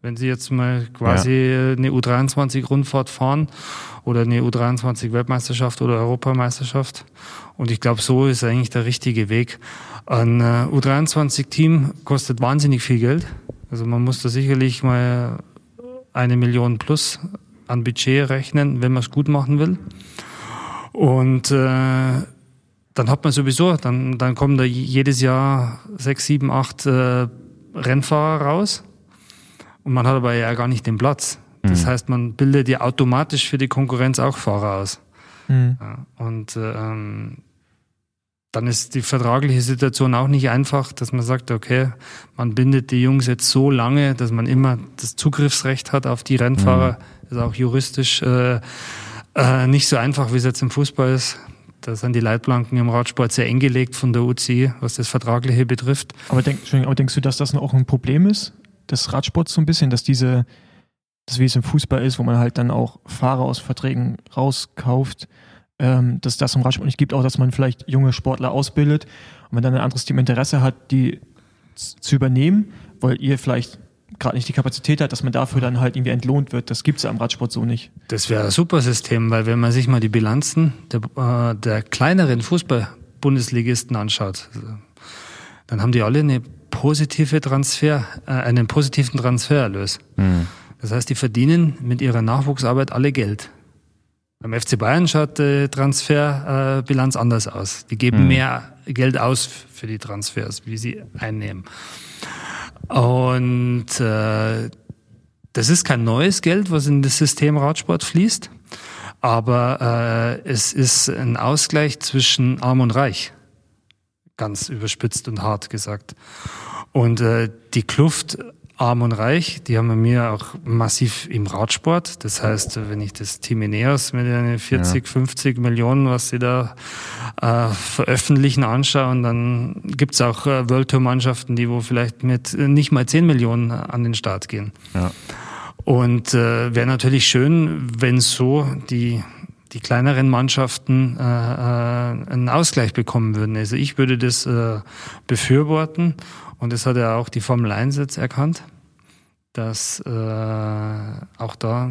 Wenn Sie jetzt mal quasi ja. eine U23-Rundfahrt fahren oder eine U23-Weltmeisterschaft oder Europameisterschaft. Und ich glaube, so ist eigentlich der richtige Weg. Ein äh, U23-Team kostet wahnsinnig viel Geld. Also man muss da sicherlich mal eine Million plus an Budget rechnen, wenn man es gut machen will. Und äh, dann hat man sowieso, dann, dann kommen da jedes Jahr sechs, sieben, acht äh, Rennfahrer raus. Und man hat aber ja gar nicht den Platz. Das mhm. heißt, man bildet ja automatisch für die Konkurrenz auch Fahrer aus. Mhm. Ja, und ähm, dann ist die vertragliche Situation auch nicht einfach, dass man sagt, okay, man bindet die Jungs jetzt so lange, dass man immer das Zugriffsrecht hat auf die Rennfahrer. Mhm. Das ist auch juristisch äh, äh, nicht so einfach, wie es jetzt im Fußball ist. Da sind die Leitplanken im Radsport sehr eng gelegt von der UCI, was das Vertragliche betrifft.
Aber, denk, aber denkst du, dass das auch ein Problem ist, des Radsports so ein bisschen, dass diese, das wie es im Fußball ist, wo man halt dann auch Fahrer aus Verträgen rauskauft, ähm, dass das im Radsport nicht gibt, auch dass man vielleicht junge Sportler ausbildet und wenn dann ein anderes Team Interesse hat, die zu übernehmen, weil ihr vielleicht gerade nicht die Kapazität hat, dass man dafür dann halt irgendwie entlohnt wird. Das gibt es ja im Radsport so nicht.
Das wäre ein super System, weil wenn man sich mal die Bilanzen der, äh, der kleineren Fußball-Bundesligisten anschaut, dann haben die alle eine positive Transfer, äh, einen positiven Transfererlös. Mhm. Das heißt, die verdienen mit ihrer Nachwuchsarbeit alle Geld. Beim FC Bayern schaut die Transferbilanz anders aus. Die geben mhm. mehr Geld aus für die Transfers, wie sie einnehmen. Und äh, das ist kein neues Geld, was in das System Radsport fließt, aber äh, es ist ein Ausgleich zwischen Arm und Reich, ganz überspitzt und hart gesagt. Und äh, die Kluft Arm und Reich, die haben wir mir auch massiv im Radsport. Das heißt, wenn ich das Team Ineos mit den 40, ja. 50 Millionen, was sie da äh, veröffentlichen, anschaue, dann gibt's auch äh, World Tour Mannschaften, die wo vielleicht mit äh, nicht mal 10 Millionen an den Start gehen. Ja. Und äh, wäre natürlich schön, wenn so die die kleineren Mannschaften äh, äh, einen Ausgleich bekommen würden. Also ich würde das äh, befürworten und das hat ja auch die Formel 1 jetzt erkannt, dass äh, auch da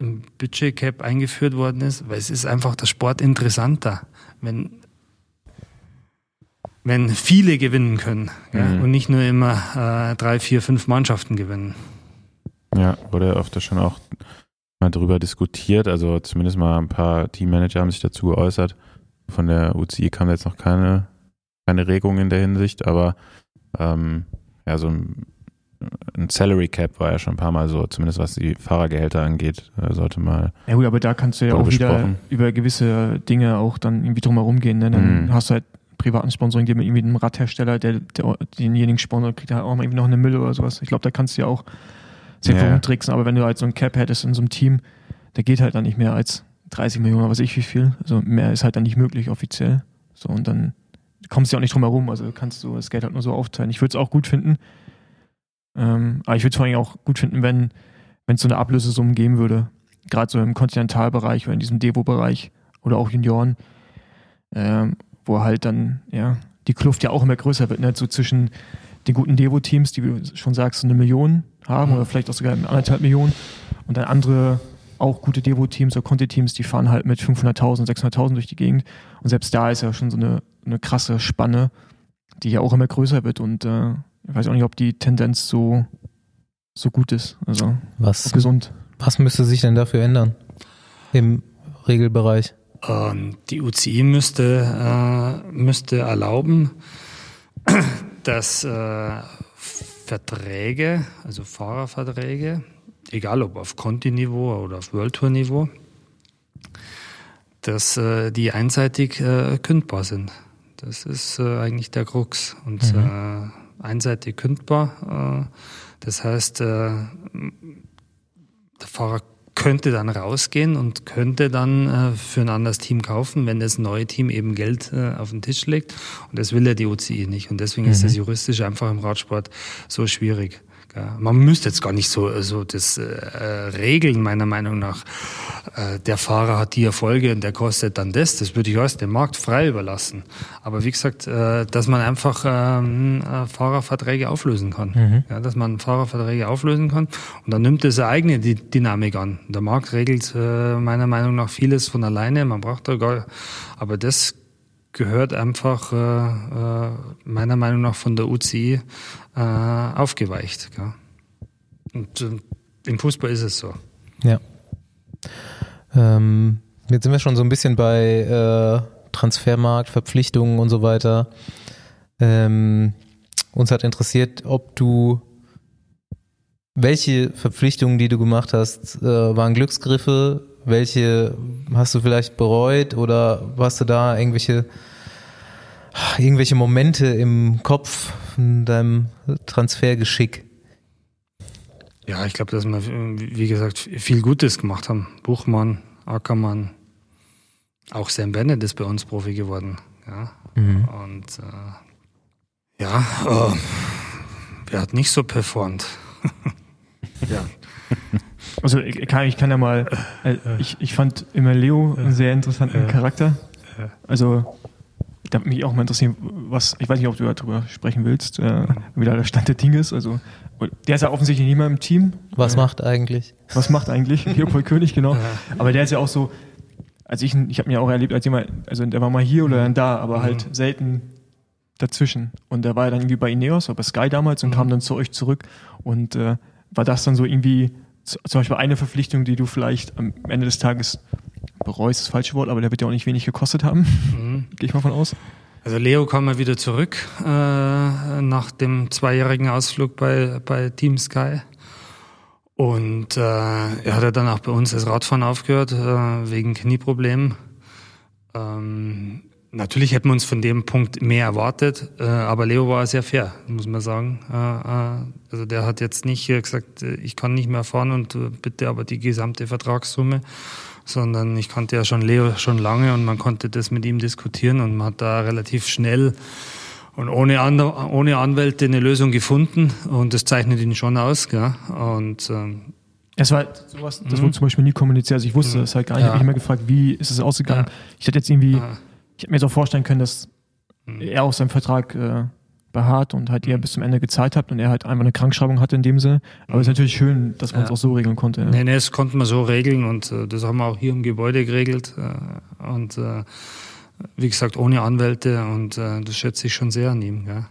ein Budget-Cap eingeführt worden ist, weil es ist einfach der Sport interessanter, wenn, wenn viele gewinnen können mhm. ja, und nicht nur immer äh, drei, vier, fünf Mannschaften gewinnen.
Ja, wurde öfter schon auch mal darüber diskutiert, also zumindest mal ein paar Teammanager haben sich dazu geäußert. Von der UCI kam jetzt noch keine keine Regung in der Hinsicht, aber ähm, ja, so ein, ein, Salary Cap war ja schon ein paar Mal so, zumindest was die Fahrergehälter angeht, äh, sollte mal.
Ja gut, aber da kannst du ja auch wieder über gewisse Dinge auch dann irgendwie drumherum gehen. Ne? Dann mm. hast du halt privaten Sponsoring, die mit irgendwie einem Radhersteller, der, der denjenigen sponsort, kriegt halt auch mal irgendwie noch eine Mülle oder sowas. Ich glaube, da kannst du ja auch sehr viel rumtricksen, aber wenn du halt so ein Cap hättest in so einem Team, der geht halt dann nicht mehr als 30 Millionen, was ich wie viel. Also mehr ist halt dann nicht möglich offiziell. So und dann kommst du ja auch nicht drum herum, also kannst du das Geld halt nur so aufteilen. Ich würde es auch gut finden, ähm, aber ich würde es vor allem auch gut finden, wenn es so eine Ablösesumme geben würde, gerade so im Kontinentalbereich oder in diesem Devo-Bereich oder auch Junioren, ähm, wo halt dann, ja, die Kluft ja auch immer größer wird, ne? so zwischen den guten Devo-Teams, die, wie du schon sagst, so eine Million haben mhm. oder vielleicht auch sogar anderthalb Millionen und dann andere auch gute Devo-Teams oder Conti-Teams, die fahren halt mit 500.000, 600.000 durch die Gegend und selbst da ist ja schon so eine eine krasse Spanne, die ja auch immer größer wird und äh, ich weiß auch nicht, ob die Tendenz so, so gut ist. Also
was,
gesund.
Was müsste sich denn dafür ändern im Regelbereich?
Ähm, die UCI müsste, äh, müsste erlauben, [clears throat] dass äh, Verträge, also Fahrerverträge, egal ob auf Conti-Niveau oder auf World Tour-Niveau, dass äh, die einseitig äh, kündbar sind. Das ist äh, eigentlich der Krux. Und mhm. äh, einseitig kündbar. Äh, das heißt, äh, der Fahrer könnte dann rausgehen und könnte dann äh, für ein anderes Team kaufen, wenn das neue Team eben Geld äh, auf den Tisch legt. Und das will ja die UCI nicht. Und deswegen mhm. ist das juristisch einfach im Radsport so schwierig. Ja, man müsste jetzt gar nicht so, so das äh, regeln, meiner Meinung nach. Äh, der Fahrer hat die Erfolge und der kostet dann das. Das würde ich alles dem Markt frei überlassen. Aber wie gesagt, äh, dass man einfach ähm, äh, Fahrerverträge auflösen kann. Mhm. Ja, dass man Fahrerverträge auflösen kann. Und dann nimmt es eine eigene Dynamik an. Der Markt regelt äh, meiner Meinung nach vieles von alleine. Man braucht da gar, aber das gehört einfach äh, äh, meiner Meinung nach von der UCI äh, aufgeweicht. Gell? Und äh, im Fußball ist es so.
Ja. Ähm, jetzt sind wir schon so ein bisschen bei äh, Transfermarkt, Verpflichtungen und so weiter. Ähm, uns hat interessiert, ob du welche Verpflichtungen, die du gemacht hast, äh, waren Glücksgriffe, welche hast du vielleicht bereut oder hast du da irgendwelche irgendwelche Momente im Kopf von deinem Transfergeschick?
Ja, ich glaube, dass wir, wie gesagt, viel Gutes gemacht haben. Buchmann, Ackermann, auch Sam Bennett ist bei uns Profi geworden. Ja. Mhm. Und äh, ja, äh, wer hat nicht so performt? [laughs]
ja. [laughs] Also ich kann, ich kann ja mal, äh, ich, ich fand immer Leo einen sehr interessanten Charakter. Also da würde mich auch mal interessieren, was, ich weiß nicht, ob du darüber sprechen willst, äh, wie da der Stand der Dinge ist. Also der ist ja offensichtlich nicht mehr im Team.
Was äh, macht eigentlich?
Was macht eigentlich? [laughs] Leopold König, genau. Aber der ist ja auch so, also ich, ich habe mir auch erlebt als jemand, also der war mal hier oder dann da, aber halt mhm. selten dazwischen. Und der war ja dann irgendwie bei Ineos, oder bei Sky damals und mhm. kam dann zu euch zurück. Und äh, war das dann so irgendwie zum Beispiel eine Verpflichtung, die du vielleicht am Ende des Tages bereust, das falsche Wort, aber der wird ja auch nicht wenig gekostet haben. Mhm. [laughs] Gehe ich mal von aus.
Also Leo kam mal wieder zurück äh, nach dem zweijährigen Ausflug bei, bei Team Sky. Und äh, er hat ja dann auch bei uns das Radfahren aufgehört, äh, wegen Knieproblemen. Ähm, Natürlich hätten wir uns von dem Punkt mehr erwartet, äh, aber Leo war sehr fair, muss man sagen. Äh, äh, also der hat jetzt nicht gesagt, ich kann nicht mehr fahren und bitte aber die gesamte Vertragssumme, sondern ich kannte ja schon Leo schon lange und man konnte das mit ihm diskutieren und man hat da relativ schnell und ohne, An ohne Anwälte eine Lösung gefunden und das zeichnet ihn schon aus. Gell? Und ähm,
es war sowas, das mhm. wurde zum Beispiel nie kommuniziert. Also ich wusste es mhm. halt gar nicht. Ja. Ich habe mich immer gefragt, wie ist es ausgegangen? Ja. Ich hätte jetzt irgendwie ja ich hätte mir so vorstellen können, dass mhm. er auf seinem Vertrag äh, beharrt und halt ihr mhm. bis zum Ende gezahlt habt und er halt einfach eine Krankschreibung hatte in dem Sinne. Aber es ist mhm. natürlich schön, dass man es ja. auch so regeln konnte. Ja.
Nee, nee, das konnten wir so regeln und äh, das haben wir auch hier im Gebäude geregelt. Äh, und äh, wie gesagt, ohne Anwälte und äh, das schätze ich schon sehr an ihm. Ja.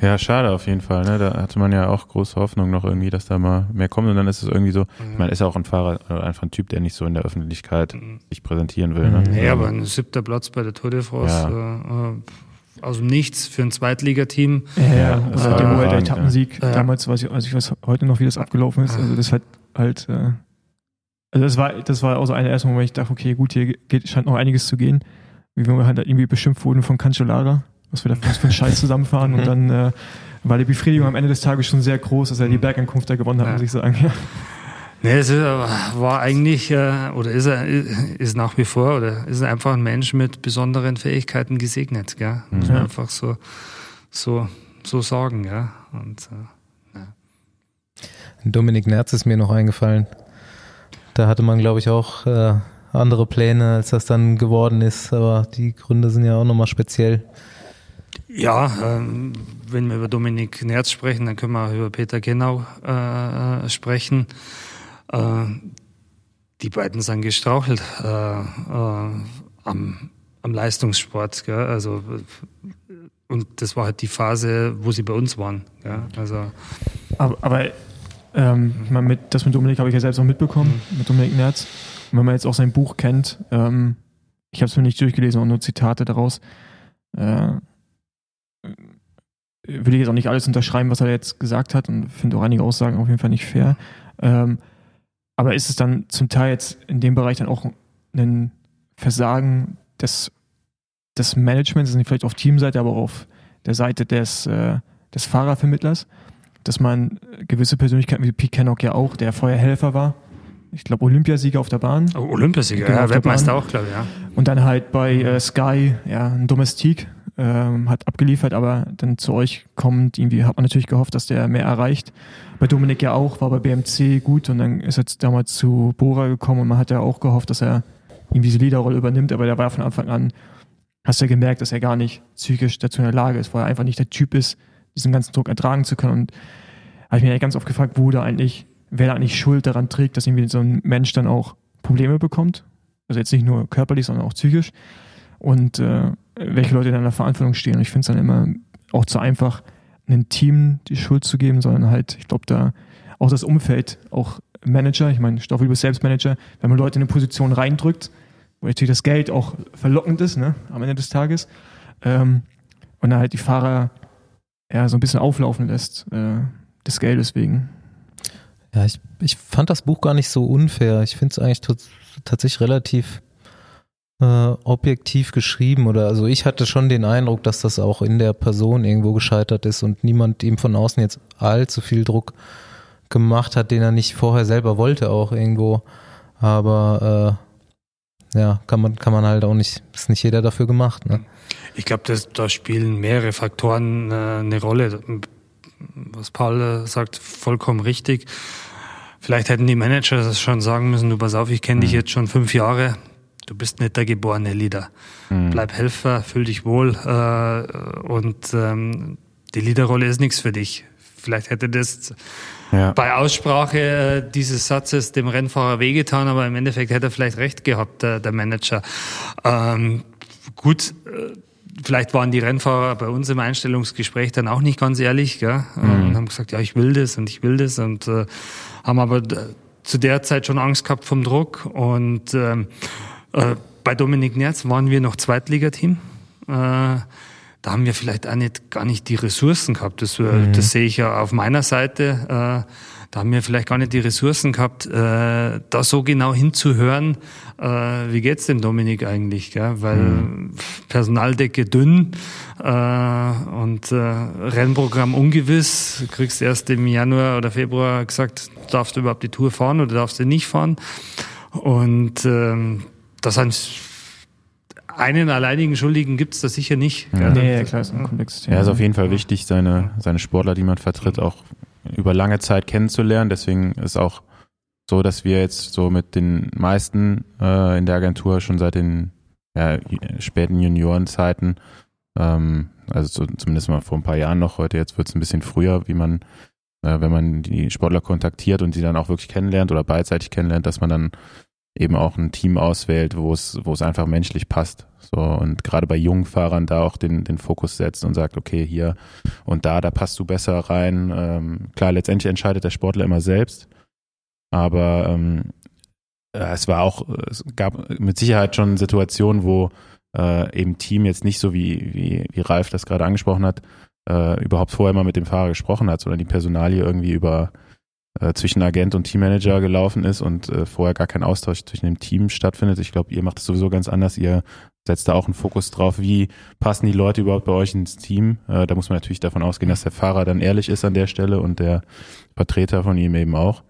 Ja, schade auf jeden Fall. Ne? Da hatte man ja auch große Hoffnung noch irgendwie, dass da mal mehr kommt. Und dann ist es irgendwie so, mhm. man ist ja auch ein Fahrer oder einfach ein Typ, der nicht so in der Öffentlichkeit mhm. sich präsentieren will. Ne?
Nee, aber ein siebter Platz bei der Tour de France. Ja. Äh, aus dem Nichts für ein Zweitligateam.
Ja, ja. Also äh, der der Etappensieg ja. damals, weiß ich, also ich weiß heute noch, wie das abgelaufen ist. Also das hat halt, äh, also das war, das war auch so einer ersten Moment, wo ich dachte, okay, gut, hier geht, scheint noch einiges zu gehen. Wie wir halt irgendwie beschimpft wurden von Cancellara was wir da für einen Scheiß zusammenfahren. Und dann äh, war die Befriedigung am Ende des Tages schon sehr groß, dass er die Bergankunft da gewonnen hat, ja. muss ich sagen. Ja.
Nee, es ist, war eigentlich, äh, oder ist er, ist nach wie vor, oder ist er einfach ein Mensch mit besonderen Fähigkeiten gesegnet, gell? Muss man einfach so, so, so sagen, ja. Und, äh, ja.
Dominik Nerz ist mir noch eingefallen. Da hatte man, glaube ich, auch äh, andere Pläne, als das dann geworden ist, aber die Gründe sind ja auch nochmal speziell.
Ja, ähm, wenn wir über Dominik Nerz sprechen, dann können wir auch über Peter Genau äh, sprechen. Äh, die beiden sind gestrauchelt äh, äh am, am Leistungssport. Gell? Also, und das war halt die Phase, wo sie bei uns waren. Gell? Also,
aber, aber ähm, ich meine, mit, das mit Dominik habe ich ja selbst auch mitbekommen, mhm. mit Dominik Nerz. Und wenn man jetzt auch sein Buch kennt, ähm, ich habe es mir nicht durchgelesen, auch nur Zitate daraus. Äh, will ich jetzt auch nicht alles unterschreiben, was er jetzt gesagt hat und finde auch einige Aussagen auf jeden Fall nicht fair. Ähm, aber ist es dann zum Teil jetzt in dem Bereich dann auch ein Versagen des, des Managements, nicht vielleicht auf Teamseite, aber auch auf der Seite des, äh, des Fahrervermittlers, dass man gewisse Persönlichkeiten wie Pete Kennock ja auch, der vorher Helfer war, ich glaube Olympiasieger auf der Bahn.
Oh, Olympiasieger, genau, ja, Weltmeister auch, glaube ich, ja.
Und dann halt bei äh, Sky, ja, ein Domestik ähm, hat abgeliefert, aber dann zu euch kommt, irgendwie hat man natürlich gehofft, dass der mehr erreicht. Bei Dominik ja auch, war bei BMC gut und dann ist er damals zu Bora gekommen und man hat ja auch gehofft, dass er irgendwie diese Leaderrolle übernimmt, aber der war von Anfang an, hast du ja gemerkt, dass er gar nicht psychisch dazu in der Lage ist, weil er einfach nicht der Typ ist, diesen ganzen Druck ertragen zu können. Und habe ich mir ganz oft gefragt, wo da eigentlich, wer da eigentlich Schuld daran trägt, dass irgendwie so ein Mensch dann auch Probleme bekommt. Also jetzt nicht nur körperlich, sondern auch psychisch. Und äh, welche Leute in der Verantwortung stehen. Und ich finde es dann immer auch zu einfach, einem Team die Schuld zu geben, sondern halt, ich glaube, da auch das Umfeld, auch Manager, ich meine, Stoffel, du bist Selbstmanager, wenn man Leute in eine Position reindrückt, wo natürlich das Geld auch verlockend ist, ne, am Ende des Tages, ähm, und dann halt die Fahrer ja, so ein bisschen auflaufen lässt, äh, des Geldes wegen.
Ja, ich, ich fand das Buch gar nicht so unfair. Ich finde es eigentlich tatsächlich relativ äh, objektiv geschrieben oder also ich hatte schon den Eindruck, dass das auch in der Person irgendwo gescheitert ist und niemand ihm von außen jetzt allzu viel Druck gemacht hat, den er nicht vorher selber wollte auch irgendwo. Aber äh, ja, kann man, kann man halt auch nicht, ist nicht jeder dafür gemacht. Ne?
Ich glaube, da spielen mehrere Faktoren äh, eine Rolle. Was Paul äh, sagt, vollkommen richtig. Vielleicht hätten die Manager das schon sagen müssen, du pass auf, ich kenne mhm. dich jetzt schon fünf Jahre, du bist nicht der geborene Leader. Mhm. Bleib Helfer, fühl dich wohl äh, und ähm, die Leaderrolle ist nichts für dich. Vielleicht hätte das ja. bei Aussprache äh, dieses Satzes dem Rennfahrer wehgetan, aber im Endeffekt hätte er vielleicht recht gehabt, der, der Manager. Ähm, gut, äh, vielleicht waren die Rennfahrer bei uns im Einstellungsgespräch dann auch nicht ganz ehrlich gell? Mhm. und haben gesagt, ja, ich will das und ich will das und äh, haben aber zu der Zeit schon Angst gehabt vom Druck und ähm, äh, bei Dominik Nerz waren wir noch Zweitligateam. Äh, da haben wir vielleicht auch nicht, gar nicht die Ressourcen gehabt. Das, äh, mhm. das sehe ich ja auf meiner Seite. Äh, da haben wir vielleicht gar nicht die Ressourcen gehabt, äh, da so genau hinzuhören, äh, wie geht's dem Dominik eigentlich, gell? weil mhm. Personaldecke dünn äh, und äh, Rennprogramm ungewiss. Du kriegst erst im Januar oder Februar gesagt, darfst du überhaupt die Tour fahren oder darfst du nicht fahren. Und ähm, das sind einen alleinigen Schuldigen gibt es da sicher nicht.
Ja, nee, klar, ist ein komplexes Ja, ist auf jeden Fall wichtig, seine, seine Sportler, die man vertritt, auch über lange Zeit kennenzulernen. Deswegen ist auch so, dass wir jetzt so mit den meisten äh, in der Agentur schon seit den ja, späten Juniorenzeiten, ähm, also so, zumindest mal vor ein paar Jahren noch, heute jetzt wird es ein bisschen früher, wie man, äh, wenn man die Sportler kontaktiert und sie dann auch wirklich kennenlernt oder beidseitig kennenlernt, dass man dann eben auch ein Team auswählt, wo es, wo es einfach menschlich passt. So, und gerade bei jungen Fahrern da auch den, den Fokus setzt und sagt, okay, hier und da, da passt du besser rein. Ähm, klar, letztendlich entscheidet der Sportler immer selbst. Aber ähm, äh, es war auch, es gab mit Sicherheit schon Situationen, wo äh, eben Team jetzt nicht so wie, wie, wie Ralf das gerade angesprochen hat, äh, überhaupt vorher mal mit dem Fahrer gesprochen hat, sondern die Personalie irgendwie über äh, zwischen Agent und Teammanager gelaufen ist und äh, vorher gar kein Austausch zwischen dem Team stattfindet. Ich glaube, ihr macht es sowieso ganz anders. Ihr setzt da auch einen Fokus drauf, wie passen die Leute überhaupt bei euch ins Team. Äh, da muss man natürlich davon ausgehen, dass der Fahrer dann ehrlich ist an der Stelle und der Vertreter von ihm eben auch.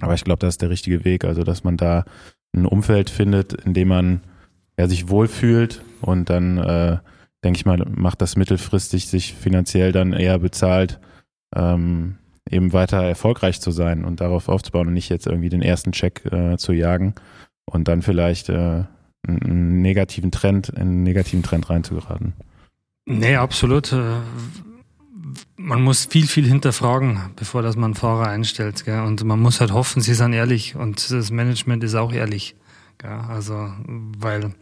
Aber ich glaube, das ist der richtige Weg, also dass man da ein Umfeld findet, in dem man ja, sich wohlfühlt und dann, äh, denke ich mal, macht das mittelfristig sich finanziell dann eher bezahlt, ähm, eben weiter erfolgreich zu sein und darauf aufzubauen und nicht jetzt irgendwie den ersten Check äh, zu jagen und dann vielleicht äh, einen negativen Trend, in einen negativen Trend reinzugeraten.
Nee, absolut. Äh, man muss viel, viel hinterfragen, bevor dass man Fahrer einstellt. Gell? Und man muss halt hoffen, sie sind ehrlich und das Management ist auch ehrlich. Gell? Also, weil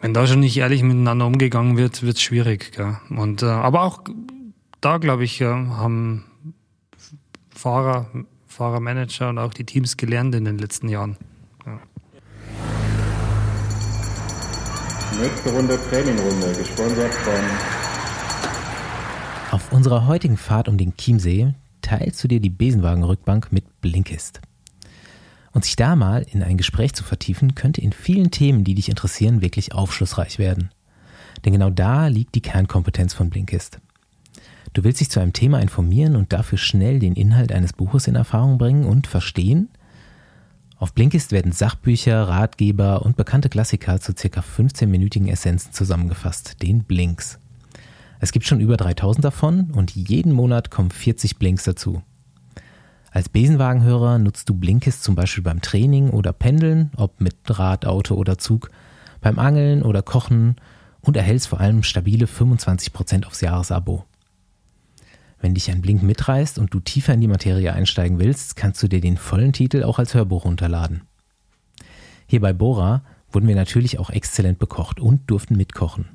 wenn da schon nicht ehrlich miteinander umgegangen wird, wird es schwierig. Gell? Und, äh, aber auch da, glaube ich, haben Fahrer, Fahrermanager und auch die Teams gelernt in den letzten Jahren. Ja.
Nächste Runde Trainingrunde, gesponsert von.
Auf unserer heutigen Fahrt um den Chiemsee teilst du dir die Besenwagenrückbank mit Blinkist. Und sich da mal in ein Gespräch zu vertiefen, könnte in vielen Themen, die dich interessieren, wirklich aufschlussreich werden. Denn genau da liegt die Kernkompetenz von Blinkist. Du willst dich zu einem Thema informieren und dafür schnell den Inhalt eines Buches in Erfahrung bringen und verstehen? Auf Blinkist werden Sachbücher, Ratgeber und bekannte Klassiker zu circa 15-minütigen Essenzen zusammengefasst, den Blinks. Es gibt schon über 3000 davon und jeden Monat kommen 40 Blinks dazu. Als Besenwagenhörer nutzt du Blinkist zum Beispiel beim Training oder Pendeln, ob mit Rad, Auto oder Zug, beim Angeln oder Kochen und erhältst vor allem stabile 25% aufs Jahresabo. Wenn dich ein Blink mitreißt und du tiefer in die Materie einsteigen willst, kannst du dir den vollen Titel auch als Hörbuch runterladen. Hier bei Bora wurden wir natürlich auch exzellent bekocht und durften mitkochen.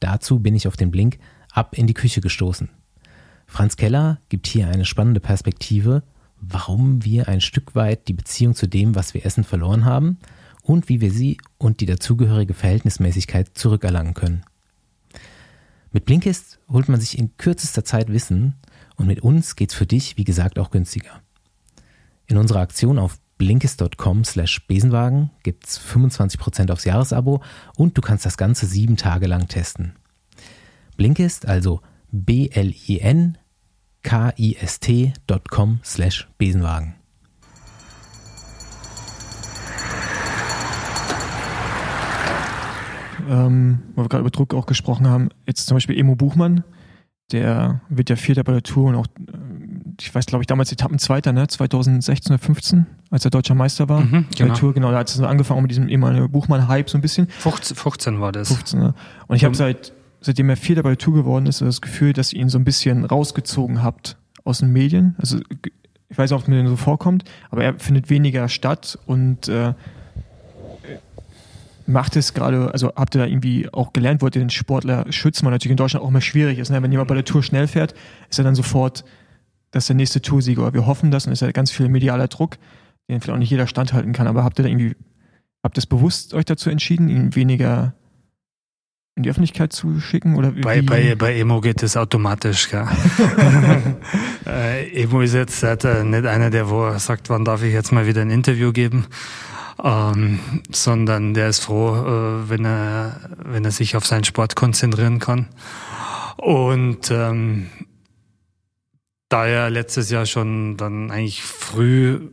Dazu bin ich auf den Blink ab in die Küche gestoßen. Franz Keller gibt hier eine spannende Perspektive, warum wir ein Stück weit die Beziehung zu dem, was wir essen, verloren haben und wie wir sie und die dazugehörige Verhältnismäßigkeit zurückerlangen können. Mit Blinkist holt man sich in kürzester Zeit Wissen und mit uns geht's für dich, wie gesagt, auch günstiger. In unserer Aktion auf blinkist.com slash Besenwagen gibt's 25% aufs Jahresabo und du kannst das Ganze sieben Tage lang testen. Blinkist, also B-L-I-N-K-I-S-T.com slash Besenwagen.
Ähm, wo wir gerade über Druck auch gesprochen haben, jetzt zum Beispiel Emo Buchmann, der wird ja Vierter bei der Tour und auch, äh, ich weiß, glaube ich, damals Etappenzweiter, ne, 2016 oder 15, als er deutscher Meister war.
Mhm,
bei
genau.
der Tour, genau, da hat es angefangen mit diesem Emanuel Buchmann-Hype so ein bisschen.
15, 15 war das.
15, ne? Und ich habe seit, seitdem er Vierter bei der Tour geworden ist, das Gefühl, dass ihr ihn so ein bisschen rausgezogen habt aus den Medien. Also ich weiß auch, ob es mir so vorkommt, aber er findet weniger statt und äh, macht es gerade, also habt ihr da irgendwie auch gelernt, wollt ihr den Sportler schützen, weil natürlich in Deutschland auch immer schwierig ist. Ne? Wenn jemand bei der Tour schnell fährt, ist er dann sofort, das ist der nächste Toursieger. Aber wir hoffen das und es ist ja ganz viel medialer Druck, den vielleicht auch nicht jeder standhalten kann. Aber habt ihr da irgendwie, habt ihr es bewusst euch dazu entschieden, ihn weniger in die Öffentlichkeit zu schicken? Oder?
Bei, bei, bei Emo geht es automatisch, gell? [laughs] [laughs] äh, Emo ist jetzt äh, nicht einer, der wo sagt, wann darf ich jetzt mal wieder ein Interview geben, ähm, sondern der ist froh, äh, wenn er wenn er sich auf seinen Sport konzentrieren kann. Und ähm, da er letztes Jahr schon dann eigentlich früh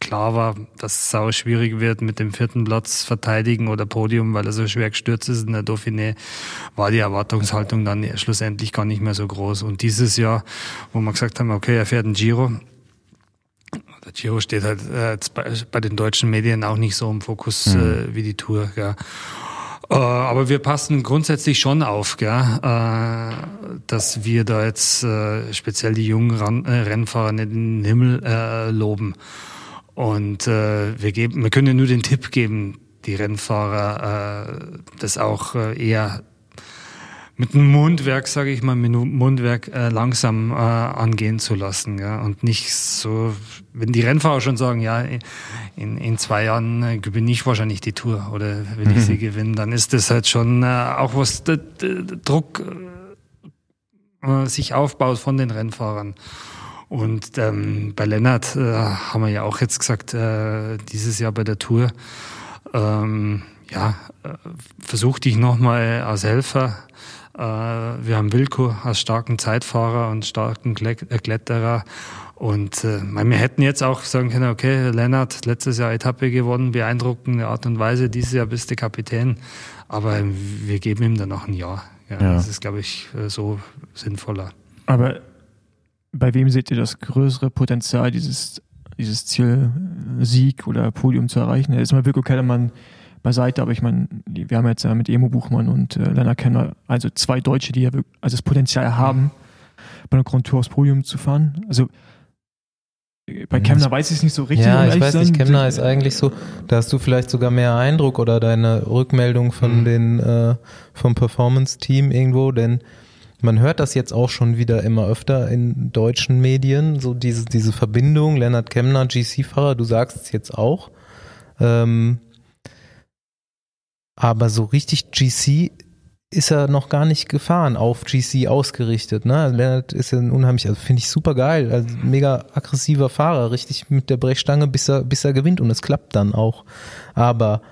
klar war, dass es sau schwierig wird mit dem vierten Platz verteidigen oder Podium, weil er so schwer gestürzt ist in der Dauphiné, war die Erwartungshaltung dann schlussendlich gar nicht mehr so groß. Und dieses Jahr, wo wir gesagt haben, okay, er fährt ein Giro, der Giro steht halt äh, jetzt bei, den deutschen Medien auch nicht so im Fokus äh, wie die Tour. Gell. Äh, aber wir passen grundsätzlich schon auf, gell, äh, dass wir da jetzt äh, speziell die jungen Ran äh, Rennfahrer nicht in den Himmel äh, loben. Und äh, wir, geben, wir können ja nur den Tipp geben, die Rennfahrer äh, das auch äh, eher mit einem Mundwerk, sage ich mal, mit einem Mundwerk äh, langsam äh, angehen zu lassen. Ja? Und nicht so, wenn die Rennfahrer schon sagen, ja, in, in zwei Jahren äh, gewinne ich wahrscheinlich die Tour oder will ich sie gewinnen, dann ist das halt schon äh, auch was der, der Druck äh, sich aufbaut von den Rennfahrern. Und ähm, bei Lennart äh, haben wir ja auch jetzt gesagt, äh, dieses Jahr bei der Tour, ähm, ja, äh, versuch dich nochmal als Helfer. Äh, wir haben Wilko als starken Zeitfahrer und starken äh, Kletterer. Und äh, wir hätten jetzt auch sagen können, okay, Lennart, letztes Jahr Etappe gewonnen, beeindruckende Art und Weise, dieses Jahr bist du Kapitän. Aber wir geben ihm dann noch ein Jahr. Ja,
Ja.
Das ist, glaube ich, äh, so sinnvoller.
Aber bei wem seht ihr das größere Potenzial, dieses, dieses Ziel Sieg oder Podium zu erreichen? Jetzt mal Wilko Kellermann beiseite, aber ich meine, wir haben jetzt ja mit Emo Buchmann und äh, Lennart Kenner, also zwei Deutsche, die ja wirklich, also das Potenzial haben, bei einer Grand Tour aufs Podium zu fahren. Also äh, bei Kemner weiß ich es nicht so richtig.
ja, ich weiß nicht. Kemner ist eigentlich so, da hast du vielleicht sogar mehr Eindruck oder deine Rückmeldung von
Mhm.
den äh, vom Performance-Team irgendwo, denn man hört das jetzt auch schon wieder immer öfter in deutschen Medien, so diese, diese Verbindung, Lennart Kemner, GC-Fahrer, du sagst es jetzt auch. Ähm, aber so richtig GC ist er noch gar nicht gefahren, auf GC ausgerichtet. Ne? Also Lennart ist ja ein unheimlich, also finde ich super geil, also mega aggressiver Fahrer, richtig mit der Brechstange, bis er, bis er gewinnt und es klappt dann auch. Aber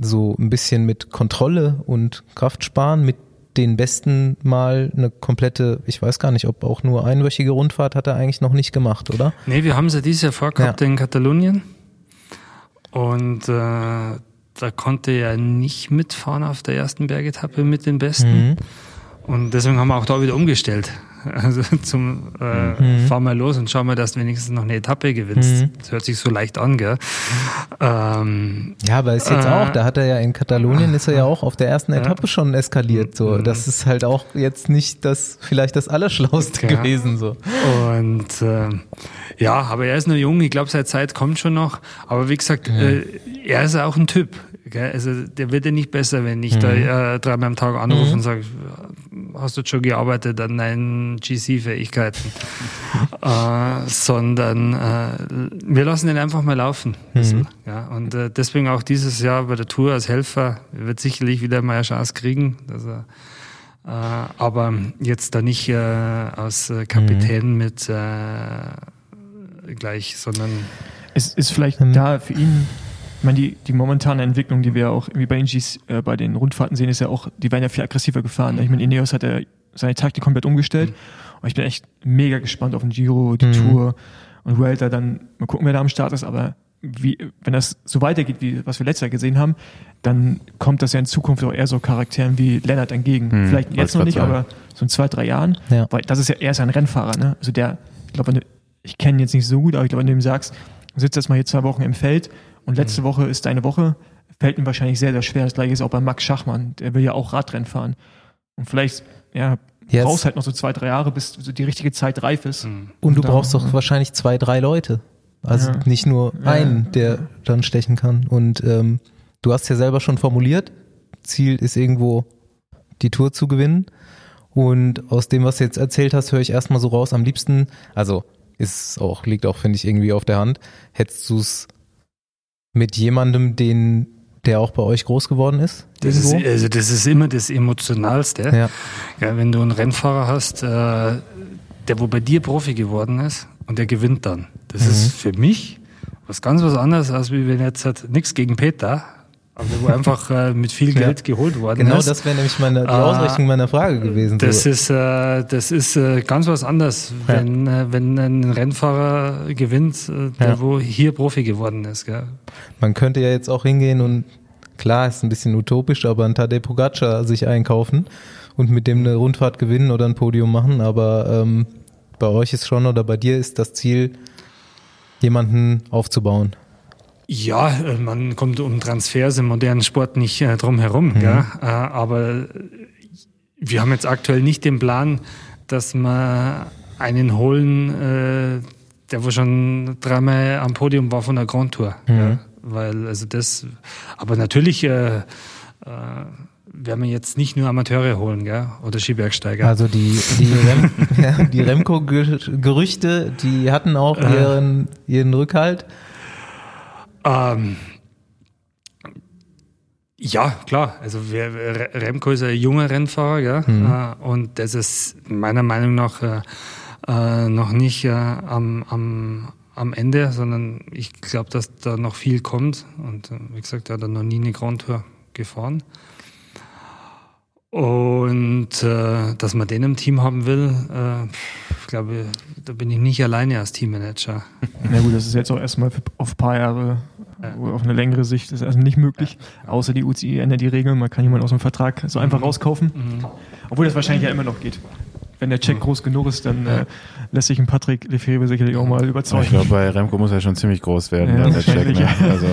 so ein bisschen mit Kontrolle und Kraft sparen, mit den Besten mal eine komplette, ich weiß gar nicht, ob auch nur einwöchige Rundfahrt hat er eigentlich noch nicht gemacht, oder?
Nee, wir haben sie dieses Jahr vorgehabt in Katalonien. Und äh, da konnte er nicht mitfahren auf der ersten Bergetappe mit den Besten.
Mhm.
Und deswegen haben wir auch da wieder umgestellt. Also zum äh, mhm. fahr mal los und schau mal, dass du wenigstens noch eine Etappe gewinnst. Mhm. Das hört sich so leicht an, gell?
Ähm, ja, aber ist jetzt äh, auch, da hat er ja in Katalonien ist er ja auch auf der ersten Etappe schon eskaliert. So, mhm. das ist halt auch jetzt nicht das vielleicht das Allerschlauste ja. gewesen. So.
Und äh, ja, aber er ist nur jung. Ich glaube, seine Zeit kommt schon noch. Aber wie gesagt, äh, er ist auch ein Typ. Gell? Also der wird ja nicht besser, wenn ich mhm. da äh, dreimal am Tag anrufe mhm. und sage, hast du schon gearbeitet an deinen GC-Fähigkeiten? [laughs] äh, sondern äh, wir lassen ihn einfach mal laufen. Mhm. Ja? Und äh, deswegen auch dieses Jahr bei der Tour als Helfer er wird sicherlich wieder mal eine Chance kriegen. Dass er, äh, aber jetzt da nicht äh, als äh, Kapitän mhm. mit gleich, sondern
es ist vielleicht mhm. da für ihn ich meine, die, die momentane Entwicklung, die wir auch irgendwie bei Ingis äh, bei den Rundfahrten sehen, ist ja auch, die werden ja viel aggressiver gefahren. Ich meine, Ineos hat ja seine Taktik komplett umgestellt. Mhm. Und ich bin echt mega gespannt auf den Giro, die mhm. Tour und Vuelta. Dann mal gucken, wer da am Start ist. Aber wie, wenn das so weitergeht, wie was wir letztes Jahr gesehen haben, dann kommt das ja in Zukunft auch eher so Charakteren wie Lennart entgegen. Mhm, Vielleicht jetzt noch nicht, sein. aber so in zwei, drei Jahren. Ja. Weil das ist ja, er ist ein Rennfahrer, ne? Also der, ich glaube, ich kenne ihn jetzt nicht so gut, aber ich glaube, wenn du ihm sagst, sitzt jetzt mal hier zwei Wochen im Feld und letzte mhm. Woche ist deine Woche, fällt ihm wahrscheinlich sehr, sehr schwer. Das gleiche ist auch bei Max Schachmann. Der will ja auch Radrennen fahren. Und vielleicht, ja, Jetzt. brauchst halt noch so zwei, drei Jahre, bis so die richtige Zeit reif ist.
Mhm. Und du da, brauchst doch ja. wahrscheinlich zwei, drei Leute. Also ja. nicht nur einen, der dann stechen kann. Und ähm, du hast ja selber schon formuliert, Ziel ist irgendwo die Tour zu gewinnen. Und aus dem, was du jetzt erzählt hast, höre ich erstmal so raus, am liebsten, also ist auch, liegt auch, finde ich, irgendwie auf der Hand, hättest du es mit jemandem, den, der auch bei euch groß geworden ist?
Das ist also das ist immer das Emotionalste. Ja. ja wenn du einen Rennfahrer hast, äh, der wo bei dir Profi geworden ist und der gewinnt dann. Das mhm. ist für mich was ganz was anderes, als wie wenn jetzt halt nichts gegen Peter, aber wo einfach äh, mit viel Geld ja. geholt worden
genau,
ist.
Genau, das wäre nämlich meine, die ah, Ausrichtung meiner Frage gewesen.
Das so. ist, äh, das ist äh, ganz was anderes, ja. wenn, äh, wenn ein Rennfahrer gewinnt, äh, der ja. wo hier Profi geworden ist. Gell?
Man könnte ja jetzt auch hingehen und klar, ist ein bisschen utopisch, aber ein Tadej Pogacar sich einkaufen und mit dem eine Rundfahrt gewinnen oder ein Podium machen. Aber ähm, bei euch ist schon oder bei dir ist das Ziel, jemanden aufzubauen.
Ja, äh, man kommt um Transfers im modernen Sport nicht äh, drum herum. Mhm. Äh, aber wir haben jetzt aktuell nicht den Plan, dass wir einen holen, äh, der wo schon dreimal am Podium war von der Grand Tour. Mhm. Ja? Weil also das, aber natürlich äh, äh, werden wir jetzt nicht nur Amateure holen, gell? Oder Skibergsteiger.
Also die, die, Rem, ja, [laughs] die Remco-Gerüchte, die hatten auch ihren, ihren Rückhalt.
Ähm, ja, klar. Also wir, Remco ist ein junger Rennfahrer, ja, mhm. Äh, und das ist meiner Meinung nach äh, äh, noch nicht äh, am, am, am Ende, sondern ich glaube, dass da noch viel kommt. Und äh, wie gesagt, er hat noch nie eine Grand Tour gefahren. Und äh, dass man den im Team haben will, äh, ich glaube, da bin ich nicht alleine als Teammanager.
Na gut, das ist jetzt auch erstmal auf ein paar Jahre, ja. auf eine längere Sicht ist also nicht möglich. Ja. Außer die UCI ändert die Regeln, man kann jemanden aus dem Vertrag so einfach mhm. rauskaufen. Mhm. Obwohl das wahrscheinlich ja immer noch geht. Wenn der Check mhm. groß genug ist, dann äh, lässt sich ein Patrick Lefebvre sicherlich auch mal überzeugen.
Ich glaube, bei Remco muss er schon ziemlich groß werden, ja, der Check. Ne? Also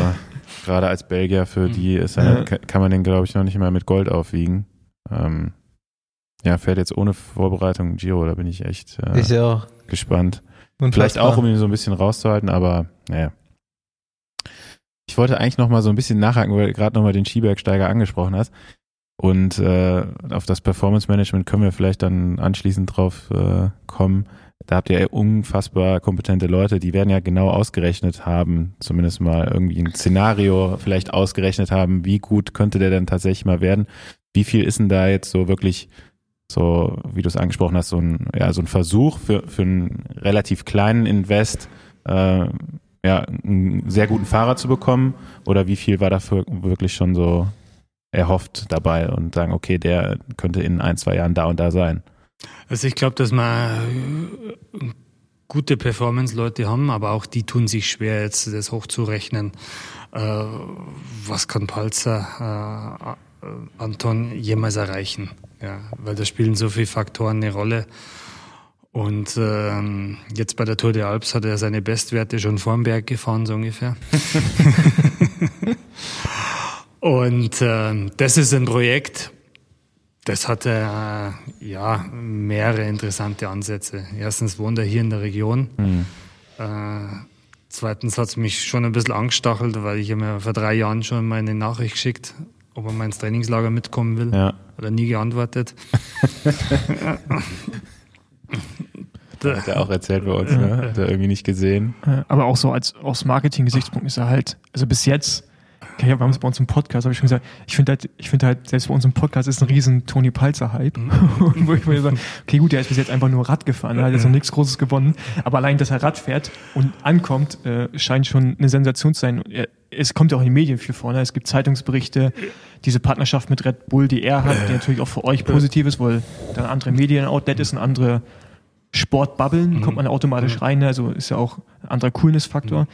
gerade als Belgier, für mhm. die ist er, kann man den, glaube ich, noch nicht mal mit Gold aufwiegen. Ähm, ja, fährt jetzt ohne Vorbereitung Giro, da bin ich echt äh,
ich auch.
gespannt. Und Vielleicht auch, um ihn so ein bisschen rauszuhalten, aber naja. Ich wollte eigentlich noch mal so ein bisschen nachhaken, weil du gerade noch mal den Skibergsteiger angesprochen hast. Und äh, auf das Performance Management können wir vielleicht dann anschließend drauf äh, kommen. Da habt ihr unfassbar kompetente Leute, die werden ja genau ausgerechnet haben, zumindest mal irgendwie ein Szenario vielleicht ausgerechnet haben, wie gut könnte der denn tatsächlich mal werden. Wie viel ist denn da jetzt so wirklich so, wie du es angesprochen hast, so ein, ja, so ein Versuch für, für einen relativ kleinen Invest, äh, ja, einen sehr guten Fahrer zu bekommen? Oder wie viel war dafür wirklich schon so erhofft dabei und sagen, okay, der könnte in ein, zwei Jahren da und da sein?
Also ich glaube, dass man gute Performance-Leute haben, aber auch die tun sich schwer, jetzt das hochzurechnen. Äh, was kann Palzer äh, äh, Anton jemals erreichen. Ja, weil da spielen so viele Faktoren eine Rolle. Und ähm, jetzt bei der Tour de Alps hat er seine Bestwerte schon vorm Berg gefahren, so ungefähr. [laughs] Und äh, das ist ein Projekt, das hat äh, ja mehrere interessante Ansätze. Erstens wohnt er hier in der Region. Mhm. Äh, zweitens hat es mich schon ein bisschen angestachelt, weil ich mir vor drei Jahren schon mal eine Nachricht geschickt, ob er mal ins Trainingslager mitkommen will. Ja. Hat er nie geantwortet. [laughs] [laughs] [laughs]
Hat er auch erzählt bei uns, ne? Hat er irgendwie nicht gesehen.
Aber auch so als aus Marketing-Gesichtspunkt ist er halt, also bis jetzt Okay, wir haben es bei uns im Podcast, habe ich schon gesagt, ich finde halt, ich finde halt, selbst bei uns im Podcast ist ein riesen Toni Palzer-Hype. Mhm. [laughs] wo ich mir sage, okay, gut, der ist bis jetzt einfach nur Rad gefahren, er hat jetzt noch nichts Großes gewonnen. Aber allein, dass er Rad fährt und ankommt, äh, scheint schon eine Sensation zu sein. Es kommt ja auch in den Medien viel vorne. Es gibt Zeitungsberichte, diese Partnerschaft mit Red Bull, die er hat, die natürlich auch für euch positiv ist, weil dann andere Medien-Outlet ist, ein andere Sportbubbeln, mhm. kommt man automatisch mhm. rein. Also ist ja auch ein anderer Coolness-Faktor. Mhm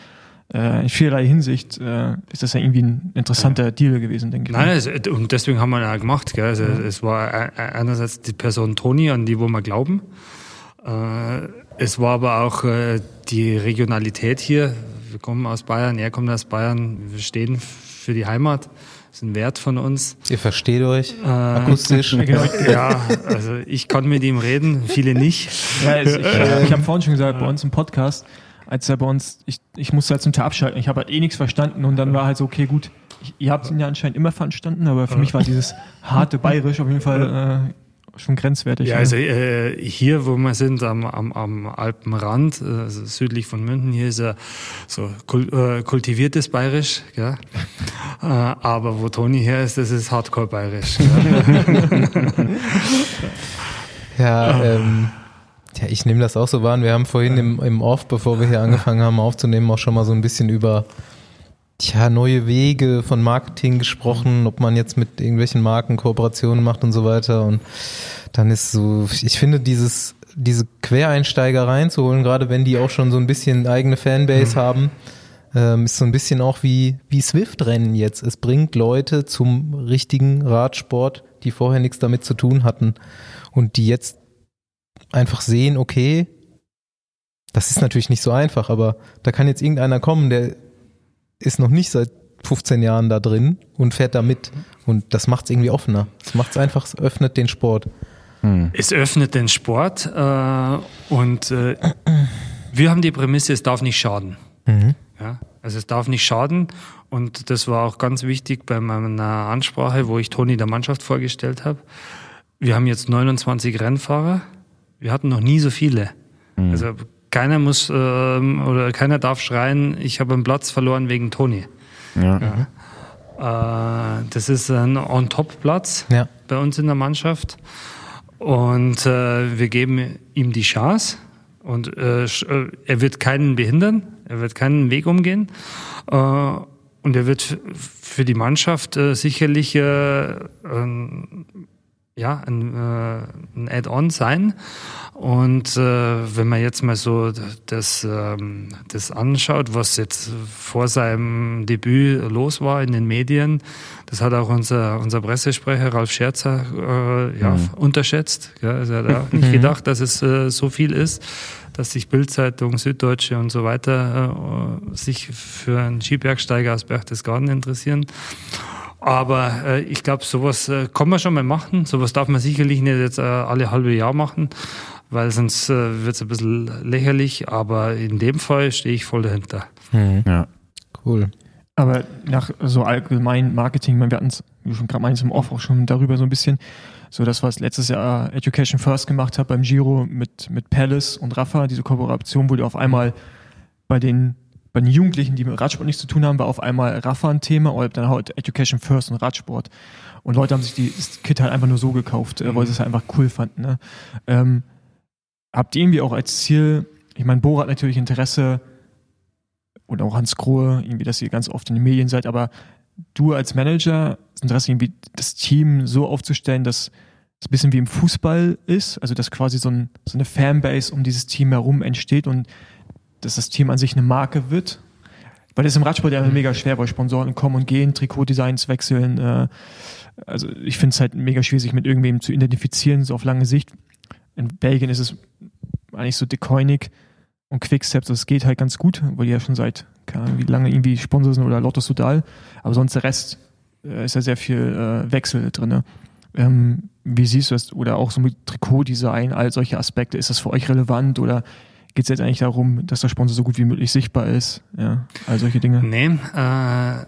äh, in vielerlei Hinsicht äh, ist das ja irgendwie ein interessanter Deal gewesen, denke ich.
Nein, es, und deswegen haben wir ja gemacht. Gell? Also, ja. Es war einerseits die Person Toni, an die wo wir glauben. Äh, es war aber auch äh, die Regionalität hier. Wir kommen aus Bayern, er kommt aus Bayern. Wir stehen für die Heimat. Das ist ein Wert von uns.
Ihr versteht euch äh, akustisch. [laughs]
Genau. ja, also ich kann mit ihm reden, viele nicht.
Ja, also ich, ich habe vorhin schon gesagt, bei uns im Podcast, als er bei uns, ich, ich musste halt zum Teil abschalten. Ich habe halt eh nichts verstanden und dann war halt so, okay, gut, ich, ihr habt ihn ja anscheinend immer verstanden, aber für mich war dieses harte Bayerisch auf jeden Fall äh, schon grenzwertig.
Ja, ne? also äh, hier, wo wir sind, am, am, am Alpenrand, äh, also südlich von München, hier ist ja so kul äh, kultiviertes Bayerisch, gell? [laughs] äh, aber wo Toni her ist, das ist Hardcore-Bayerisch. [laughs]
ja, ähm, ja, ich nehme das auch so wahr. Wir haben vorhin im, im Off, bevor wir hier angefangen haben aufzunehmen, auch schon mal so ein bisschen über tja, neue Wege von Marketing gesprochen, ob man jetzt mit irgendwelchen Marken Kooperationen macht und so weiter. Und dann ist so, ich finde dieses, diese Quereinsteiger reinzuholen, gerade wenn die auch schon so ein bisschen eigene Fanbase mhm. haben, ähm, ist so ein bisschen auch wie, wie Swift-Rennen jetzt. Es bringt Leute zum richtigen Radsport, die vorher nichts damit zu tun hatten und die jetzt einfach sehen, okay, das ist natürlich nicht so einfach, aber da kann jetzt irgendeiner kommen, der ist noch nicht seit 15 Jahren da drin und fährt da mit. Und das macht es irgendwie offener. Es macht es einfach, es öffnet den Sport.
Hm. Es öffnet den Sport äh, und äh, wir haben die Prämisse, es darf nicht schaden. Mhm. Ja, also es darf nicht schaden und das war auch ganz wichtig bei meiner Ansprache, wo ich Toni der Mannschaft vorgestellt habe. Wir haben jetzt 29 Rennfahrer wir hatten noch nie so viele. Mhm. Also keiner muss ähm, oder keiner darf schreien, ich habe einen Platz verloren wegen Toni. Ja. ja. Äh, das ist ein On-Top-Platz ja. bei uns in der Mannschaft. Und äh, wir geben ihm die Chance. Und äh, äh er wird keinen behindern, er wird keinen Weg umgehen. Äh, und er wird für die Mannschaft äh, sicherlich ja, ein, äh, ein Add-on sein. Und äh, wenn man jetzt mal so das, ähm, das anschaut, was jetzt vor seinem Debüt los war in den Medien, das hat auch unser, unser Pressesprecher Ralf Scherzer äh, ja, mhm. unterschätzt. Ja, also er hat auch [laughs] nicht mhm. gedacht, dass es äh, so viel ist, dass sich Bildzeitung, Süddeutsche und so weiter äh, sich für einen Skibergsteiger aus Berchtesgaden interessieren. Aber äh, ich glaube, sowas äh, kann man schon mal machen. Sowas darf man sicherlich nicht jetzt äh, alle halbe Jahr machen, weil sonst äh, wird es ein bisschen lächerlich. Aber in dem Fall stehe ich voll dahinter.
Mhm. Ja, cool.
Aber nach so allgemein Marketing, wir hatten es, schon gerade meines im Off auch schon darüber so ein bisschen, so das, was letztes Jahr Education First gemacht hat beim Giro mit, mit Palace und Rafa, diese Kooperation, wo die auf einmal bei den bei den Jugendlichen, die mit Radsport nichts zu tun haben, war auf einmal Rafa ein Thema oder dann halt Education First und Radsport. Und Leute haben sich die, das Kit halt einfach nur so gekauft, äh, weil sie es halt einfach cool fanden. Ne? Ähm, habt ihr irgendwie auch als Ziel, ich meine, Bo hat natürlich Interesse und auch Hans Grohe, irgendwie, dass ihr ganz oft in den Medien seid, aber du als Manager das Interesse irgendwie das Team so aufzustellen, dass es ein bisschen wie im Fußball ist, also dass quasi so, ein, so eine Fanbase um dieses Team herum entsteht und dass das Team an sich eine Marke wird. Weil das ist im Radsport ja mega schwer, weil Sponsoren kommen und gehen, Trikotdesigns wechseln, äh, also ich finde es halt mega schwierig, sich mit irgendwem zu identifizieren, so auf lange Sicht. In Belgien ist es eigentlich so Decoinic und Quickstep, das geht halt ganz gut, weil die ja schon seit, keine Ahnung, wie lange irgendwie Sponsor sind oder Lotto Sudal. Aber sonst der Rest äh, ist ja sehr viel äh, Wechsel drin. Ne? Ähm, wie siehst du das? Oder auch so mit Trikotdesign, all solche Aspekte. Ist das für euch relevant oder geht es jetzt eigentlich darum, dass der Sponsor so gut wie möglich sichtbar ist? Ja, all solche Dinge.
Nee, äh,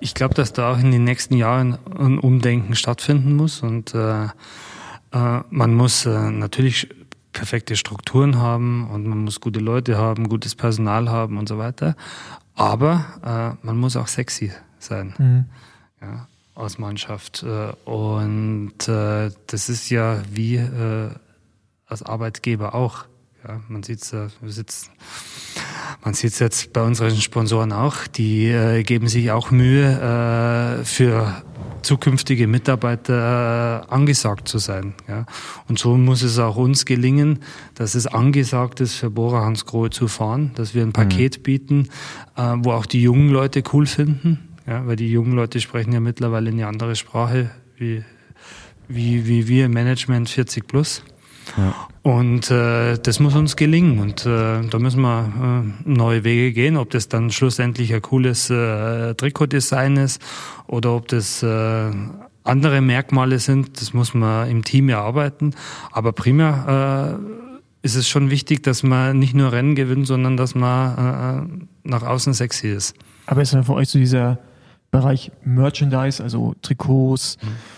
ich glaube, dass da auch in den nächsten Jahren ein Umdenken stattfinden muss und äh, äh, man muss äh, natürlich perfekte Strukturen haben und man muss gute Leute haben, gutes Personal haben und so weiter. Aber äh, man muss auch sexy sein. Mhm. Ja, als Mannschaft. Äh, und das ist ja wie als Arbeitgeber auch. Ja, man sieht es, äh, man sieht es jetzt bei unseren Sponsoren auch, die äh, geben sich auch Mühe, äh, für zukünftige Mitarbeiter äh, angesagt zu sein. Ja. Und so muss es auch uns gelingen, dass es angesagt ist, für Bora Hansgrohe zu fahren, dass wir ein Paket mhm. bieten, äh, wo auch die jungen Leute cool finden, ja, weil die jungen Leute sprechen ja mittlerweile eine andere Sprache wie, wie, wie wir im Management 40 plus. Ja. Und äh, das muss uns gelingen und äh, da müssen wir äh, neue Wege gehen, ob das dann schlussendlich ein cooles äh, Trikotdesign ist oder ob das äh, andere Merkmale sind, das muss man im Team erarbeiten. Aber primär äh, ist es schon wichtig, dass man nicht nur Rennen gewinnt, sondern dass man äh, nach außen sexy ist.
Aber ist dann für euch so dieser Bereich Merchandise, also Trikots, mhm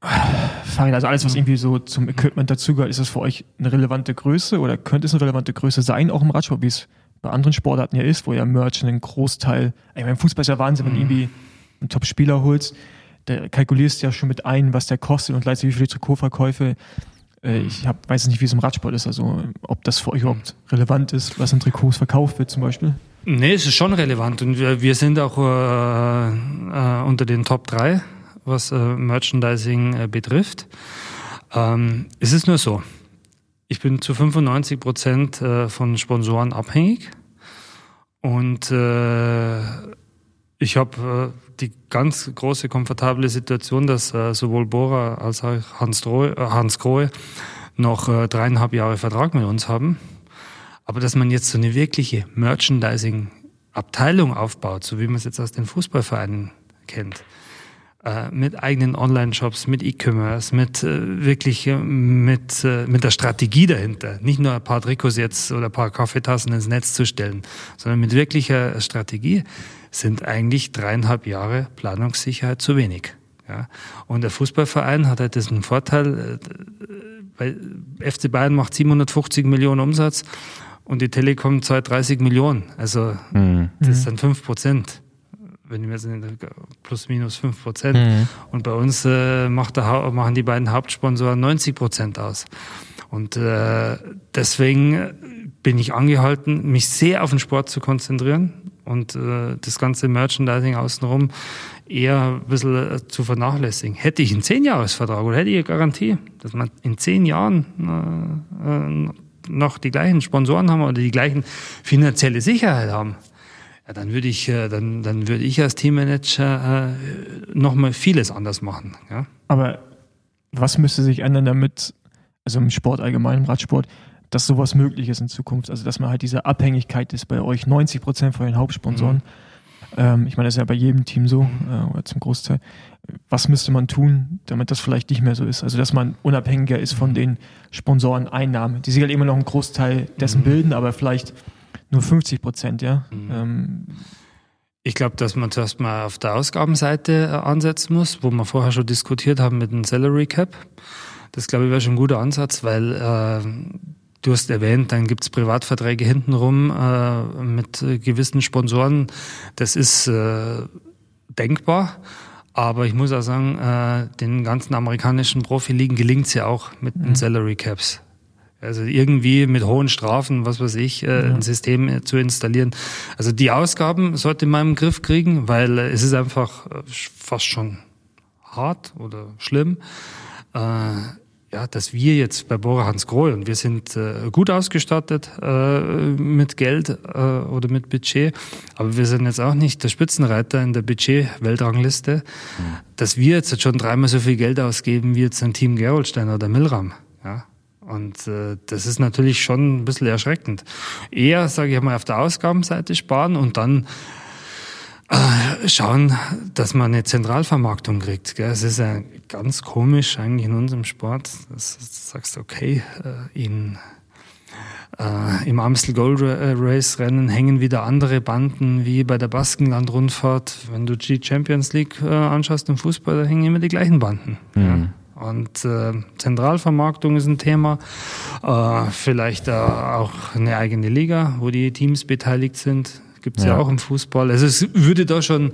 Fahrräder, also alles, was irgendwie so zum Equipment dazugehört, ist das für euch eine relevante Größe oder könnte es eine relevante Größe sein, auch im Radsport, wie es bei anderen Sportarten ja ist, wo ja Merch einen Großteil, ich meine, Fußball ist ja Wahnsinn, wenn du mhm. irgendwie einen Top-Spieler holst, der kalkulierst ja schon mit ein, was der kostet und gleichzeitig wie viele Trikotverkäufe. Äh, ich hab, weiß nicht, wie es im Radsport ist, also ob das für euch überhaupt relevant ist, was in Trikots verkauft wird zum Beispiel.
Nee, es ist schon relevant und wir, wir sind auch äh, äh, unter den Top 3 was äh, Merchandising äh, betrifft. Ähm, es ist nur so, ich bin zu 95 Prozent äh, von Sponsoren abhängig und äh, ich habe äh, die ganz große komfortable Situation, dass äh, sowohl Bora als auch Hans, Drohe, Hans Grohe noch dreieinhalb Jahre Vertrag mit uns haben. Aber dass man jetzt so eine wirkliche Merchandising-Abteilung aufbaut, so wie man es jetzt aus den Fußballvereinen kennt, mit eigenen Online-Shops, mit E-Commerce, mit äh, wirklich äh, mit, äh, mit der Strategie dahinter. Nicht nur ein paar Trikots jetzt oder ein paar Kaffeetassen ins Netz zu stellen, sondern mit wirklicher Strategie sind eigentlich dreieinhalb Jahre Planungssicherheit zu wenig. Ja? Und der Fußballverein hat halt diesen Vorteil, weil FC Bayern macht 750 Millionen Umsatz und die Telekom zahlt 30 Millionen. Also mhm. das sind fünf Prozent wenn wir sind plus minus fünf Prozent. Mhm. Und bei uns äh, macht der, machen die beiden Hauptsponsoren 90 Prozent aus. Und äh, deswegen bin ich angehalten, mich sehr auf den Sport zu konzentrieren und äh, das ganze Merchandising außenrum eher ein bisschen äh, zu vernachlässigen. Hätte ich einen Zehnjahresvertrag oder hätte ich eine Garantie, dass man in zehn Jahren äh, äh, noch die gleichen Sponsoren haben oder die gleichen finanzielle Sicherheit haben, ja, dann würde ich, äh, dann, dann würde ich als Teammanager äh, nochmal vieles anders machen. Ja?
Aber was müsste sich ändern, damit, also im Sport allgemein, im Radsport, dass sowas möglich ist in Zukunft? Also, dass man halt diese Abhängigkeit ist bei euch, 90 Prozent von den Hauptsponsoren. Mhm. Ähm, ich meine, das ist ja bei jedem Team so, äh, oder zum Großteil. Was müsste man tun, damit das vielleicht nicht mehr so ist? Also, dass man unabhängiger ist von den Sponsoreneinnahmen, die sicher immer noch einen Großteil dessen mhm. bilden, aber vielleicht nur 50 Prozent, ja. Mhm. Ähm,
ich glaube, dass man zuerst mal auf der Ausgabenseite äh, ansetzen muss, wo wir vorher schon diskutiert haben mit dem Salary Cap. Das glaube ich wäre schon ein guter Ansatz, weil äh, du hast erwähnt, dann gibt es Privatverträge hintenrum äh, mit gewissen Sponsoren. Das ist äh, denkbar. Aber ich muss auch sagen, äh, den ganzen amerikanischen Profiligen gelingt es ja auch mit mhm. den Salary Caps. Also irgendwie mit hohen Strafen, was weiß ich, äh, ja. ein System äh, zu installieren. Also die Ausgaben sollte man im Griff kriegen, weil äh, es ist einfach äh, fast schon hart oder schlimm. Äh, ja, dass wir jetzt bei Bora Hans Grohe und wir sind äh, gut ausgestattet äh, mit Geld äh, oder mit Budget, aber wir sind jetzt auch nicht der Spitzenreiter in der Budget-Weltrangliste, mhm. dass wir jetzt schon dreimal so viel Geld ausgeben wie jetzt ein Team Gerolstein oder Milram. Und äh, das ist natürlich schon ein bisschen erschreckend. Eher, sage ich mal, auf der Ausgabenseite sparen und dann äh, schauen, dass man eine Zentralvermarktung kriegt. Es ist ja ganz komisch eigentlich in unserem Sport, dass du sagst, okay, äh, in, äh, im Amstel Gold Race Rennen hängen wieder andere Banden wie bei der Baskenland-Rundfahrt. Wenn du die Champions League äh, anschaust im Fußball, da hängen immer die gleichen Banden. Mhm. Ja? Und äh, Zentralvermarktung ist ein Thema. Äh, vielleicht äh, auch eine eigene Liga, wo die Teams beteiligt sind. Gibt es ja. ja. auch im Fußball. Also es würde da schon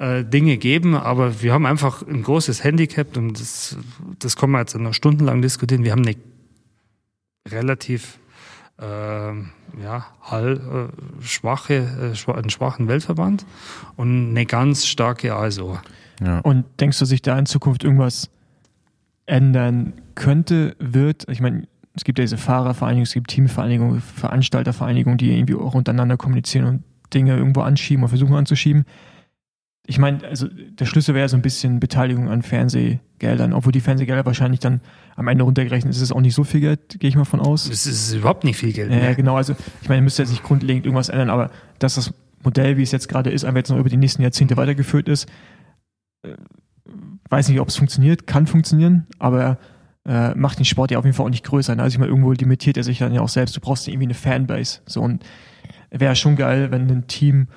äh, Dinge geben, aber wir haben einfach ein großes Handicap und das, das kann man jetzt noch stundenlang diskutieren. Wir haben eine relativ äh, ja, hall, äh, schwache, äh, einen schwachen Weltverband und eine ganz starke ASO.
Ja. Und denkst du, sich da in Zukunft irgendwas ändern könnte, wird? Ich meine, es gibt ja diese Fahrervereinigung, es gibt Teamvereinigungen, Veranstaltervereinigungen, die irgendwie auch untereinander kommunizieren und Dinge irgendwo anschieben oder versuchen anzuschieben. Ich meine, also der Schlüssel wäre so ein bisschen Beteiligung an Fernsehgeldern, obwohl die Fernsehgelder wahrscheinlich dann am Ende runtergerechnet ist, ist es auch nicht so viel Geld, gehe ich mal von aus.
Es ist überhaupt nicht viel Geld.
Ja, mehr. genau. Also ich meine, müsste jetzt nicht grundlegend irgendwas ändern, aber dass das Modell, wie es jetzt gerade ist, einfach jetzt noch über die nächsten Jahrzehnte weitergeführt ist, äh, weiß nicht, ob es funktioniert, kann funktionieren, aber äh, macht den Sport ja auf jeden Fall auch nicht größer. Ne? Also ich meine, irgendwo limitiert er sich dann ja auch selbst. Du brauchst irgendwie eine Fanbase. So und wäre schon geil, wenn ein Team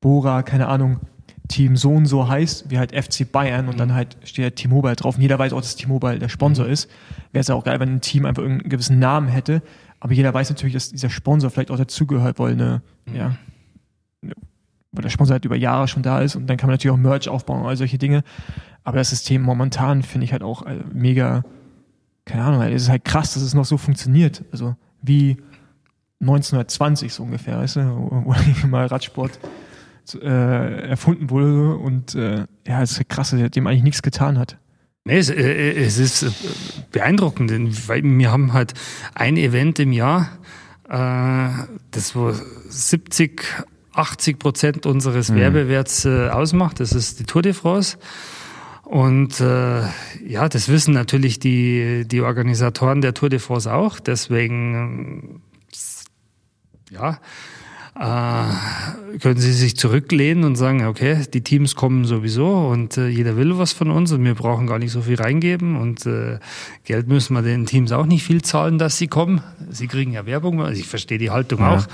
Bora, keine Ahnung, Team so und so heißt, wie halt FC Bayern und dann mhm. halt steht halt T-Mobile drauf und jeder weiß auch, dass T-Mobile der Sponsor mhm. ist. Wäre es ja auch geil, wenn ein Team einfach irgendeinen gewissen Namen hätte, aber jeder weiß natürlich, dass dieser Sponsor vielleicht auch dazugehört, weil eine, mhm. ja, weil der Sponsor halt über Jahre schon da ist und dann kann man natürlich auch Merch aufbauen und all solche Dinge. Aber das System momentan finde ich halt auch äh, mega, keine Ahnung, es ist halt krass, dass es noch so funktioniert. Also wie 1920 so ungefähr, weißt du, wo [laughs] mal Radsport äh, erfunden wurde und äh, ja, es ist krass, dass er dem eigentlich nichts getan hat.
Nee, es, äh, es ist äh, beeindruckend, weil wir haben halt ein Event im Jahr, äh, das wo 70, 80 Prozent unseres mhm. Werbewerts äh, ausmacht. Das ist die Tour de France. Und äh, ja, das wissen natürlich die, die Organisatoren der Tour de France auch. Deswegen ja, äh, können Sie sich zurücklehnen und sagen, okay, die Teams kommen sowieso und äh, jeder will was von uns und wir brauchen gar nicht so viel reingeben und äh, Geld müssen wir den Teams auch nicht viel zahlen, dass sie kommen. Sie kriegen ja Werbung, also ich verstehe die Haltung ja. auch.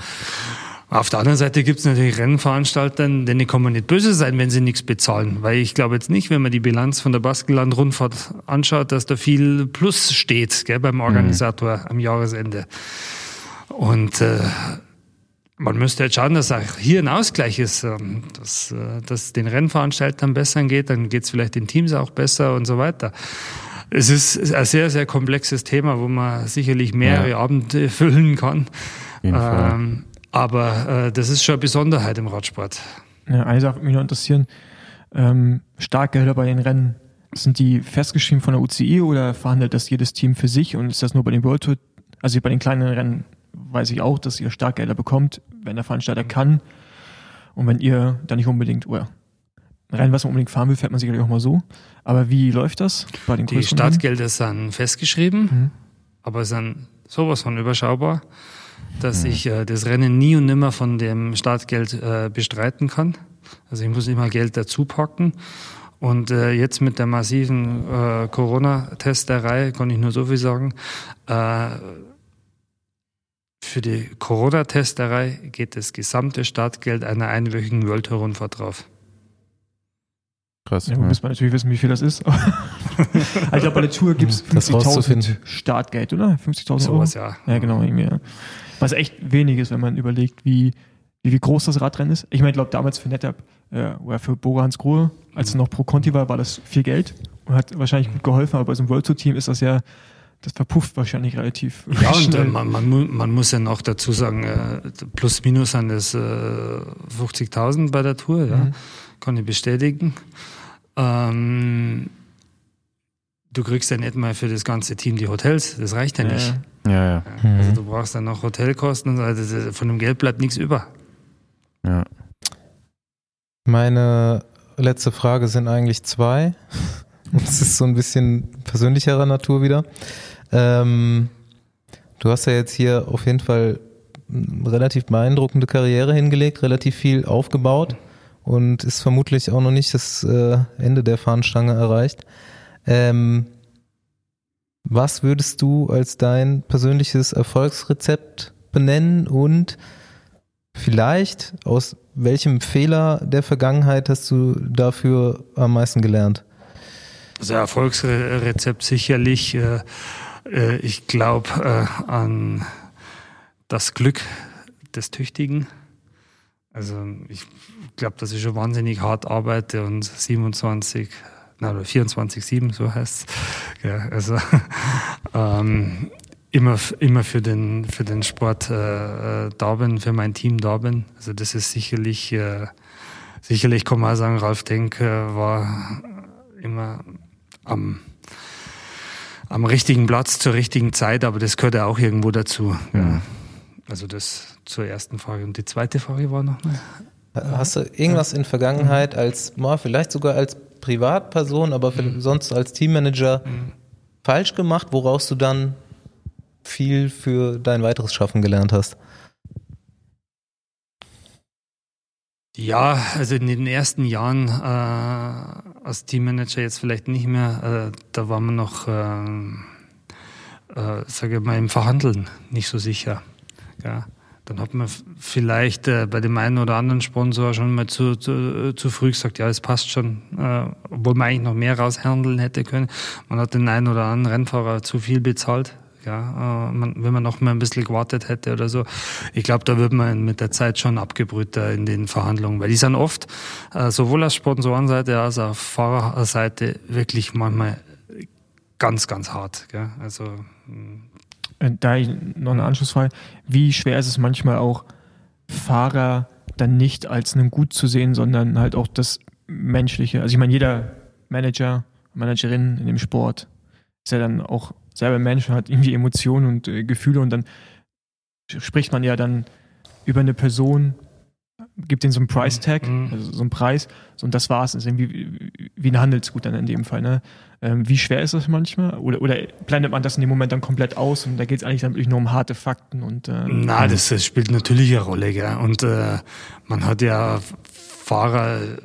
Auf der anderen Seite gibt es natürlich Rennveranstalter, denen kann man nicht böse sein, wenn sie nichts bezahlen. Weil ich glaube jetzt nicht, wenn man die Bilanz von der Baskenland-Rundfahrt anschaut, dass da viel Plus steht gell, beim Organisator mhm. am Jahresende. Und äh, man müsste jetzt schauen, dass auch hier ein Ausgleich ist, ähm, dass, äh, dass den Rennveranstaltern besser geht, dann geht es vielleicht den Teams auch besser und so weiter. Es ist ein sehr, sehr komplexes Thema, wo man sicherlich mehrere ja. Abende füllen kann. Ähm, aber äh, das ist schon eine Besonderheit im Radsport.
Ja, eine Sache würde mich noch interessieren. Ähm, Startgelder bei den Rennen, sind die festgeschrieben von der UCI oder verhandelt das jedes Team für sich und ist das nur bei den World Tour, also bei den kleinen Rennen weiß ich auch, dass ihr Startgelder bekommt, wenn der Veranstalter kann. Und wenn ihr da nicht unbedingt, oder ein Rennen, was man unbedingt fahren will, fährt man sicherlich auch mal so. Aber wie läuft das
bei den Die Startgelder sind festgeschrieben, mhm. aber sind sowas von überschaubar, dass mhm. ich äh, das Rennen nie und nimmer von dem Startgeld äh, bestreiten kann. Also ich muss immer Geld dazu packen. Und äh, jetzt mit der massiven äh, Corona-Testerei kann ich nur so viel sagen. Äh, für die Corona-Testerei geht das gesamte Startgeld einer einwöchigen World Tour Rundfahrt drauf.
Krass. Ja, ja. muss man natürlich wissen, wie viel das ist. [laughs] also ich glaube, bei der Tour gibt es 50.000 Startgeld, oder? 50.000 Euro?
Sowas, ja.
Ja, genau. Was echt wenig ist, wenn man überlegt, wie, wie, wie groß das Radrennen ist. Ich meine, ich glaube, damals für NetApp äh, oder für Bora Hans Grohe, als es noch Pro Conti war, war das viel Geld und hat wahrscheinlich gut geholfen, aber bei so einem World Tour Team ist das ja das verpufft wahrscheinlich relativ
ja, und man, man, man, muss ja noch dazu sagen, äh, plus minus sind es äh, 50.000 bei der Tour, ja. Mhm. kann ich bestätigen. Ähm, du kriegst ja nicht mal für das ganze Team die Hotels, das reicht ja nicht.
Ja, ja.
Also du brauchst dann noch Hotelkosten, also von dem Geld bleibt nichts über.
Ja.
Meine letzte Frage sind eigentlich zwei. [laughs] Es ist so ein bisschen persönlicherer Natur wieder. Ähm, du hast ja jetzt hier auf jeden Fall eine relativ beeindruckende Karriere hingelegt, relativ viel aufgebaut und ist vermutlich auch noch nicht das äh, Ende der Fahnenstange erreicht. Ähm, was würdest du als dein persönliches Erfolgsrezept benennen und vielleicht aus welchem Fehler der Vergangenheit hast du dafür am meisten gelernt?
Also Erfolgsrezept sicherlich. Äh, äh, ich glaube äh, an das Glück des Tüchtigen. Also ich glaube, dass ich schon wahnsinnig hart arbeite und 27, na, oder 24-7, so heißt es. Ja, also [laughs] ähm, immer, immer für den, für den Sport äh, da bin, für mein Team da bin. Also das ist sicherlich, äh, sicherlich kann man auch sagen, Ralf Denk äh, war immer am, am richtigen Platz zur richtigen Zeit, aber das gehört ja auch irgendwo dazu. Ja. Also das zur ersten Frage. Und die zweite Frage war noch mal.
Hast du irgendwas in Vergangenheit als, vielleicht sogar als Privatperson, aber
Mhm.
sonst als Teammanager falsch gemacht, woraus du dann viel für dein weiteres Schaffen gelernt hast?
Ja, also in den ersten Jahren äh, als Teammanager jetzt vielleicht nicht mehr, äh, da war man noch, äh, äh, sage ich mal, im Verhandeln nicht so sicher. Ja. Dann hat man vielleicht äh, bei dem einen oder anderen Sponsor schon mal zu, zu, zu früh gesagt, ja, es passt schon, äh, obwohl man eigentlich noch mehr raushandeln hätte können. Man hat den einen oder anderen Rennfahrer zu viel bezahlt. Ja, äh, man, wenn man noch mal ein bisschen gewartet hätte oder so. Ich glaube, da wird man mit der Zeit schon abgebrühter in den Verhandlungen, weil die sind oft äh, sowohl auf Sponsorenseite als auch auf Fahrerseite wirklich manchmal ganz, ganz hart. Gell? Also
Äh, Da ich noch eine Anschlussfrage. Wie schwer ist es manchmal auch, Fahrer dann nicht als einen Gut zu sehen, sondern halt auch das Menschliche? Also ich meine, jeder Manager, Managerin in dem Sport ist ja dann auch selber Mensch, hat irgendwie Emotionen und äh, Gefühle und dann spricht man ja dann über eine Person, gibt denen so einen Price Tag,
Mhm.
also so einen Preis, und das war's. Das ist irgendwie wie, wie ein Handelsgut dann in dem Fall. Ne? Ähm, wie schwer ist das manchmal? Oder, oder blendet man das in dem Moment dann komplett aus und da geht es eigentlich dann wirklich nur um harte Fakten und äh,
Na, das, das spielt natürlich eine Rolle, gell? Und äh, man hat ja Fahrer, äh,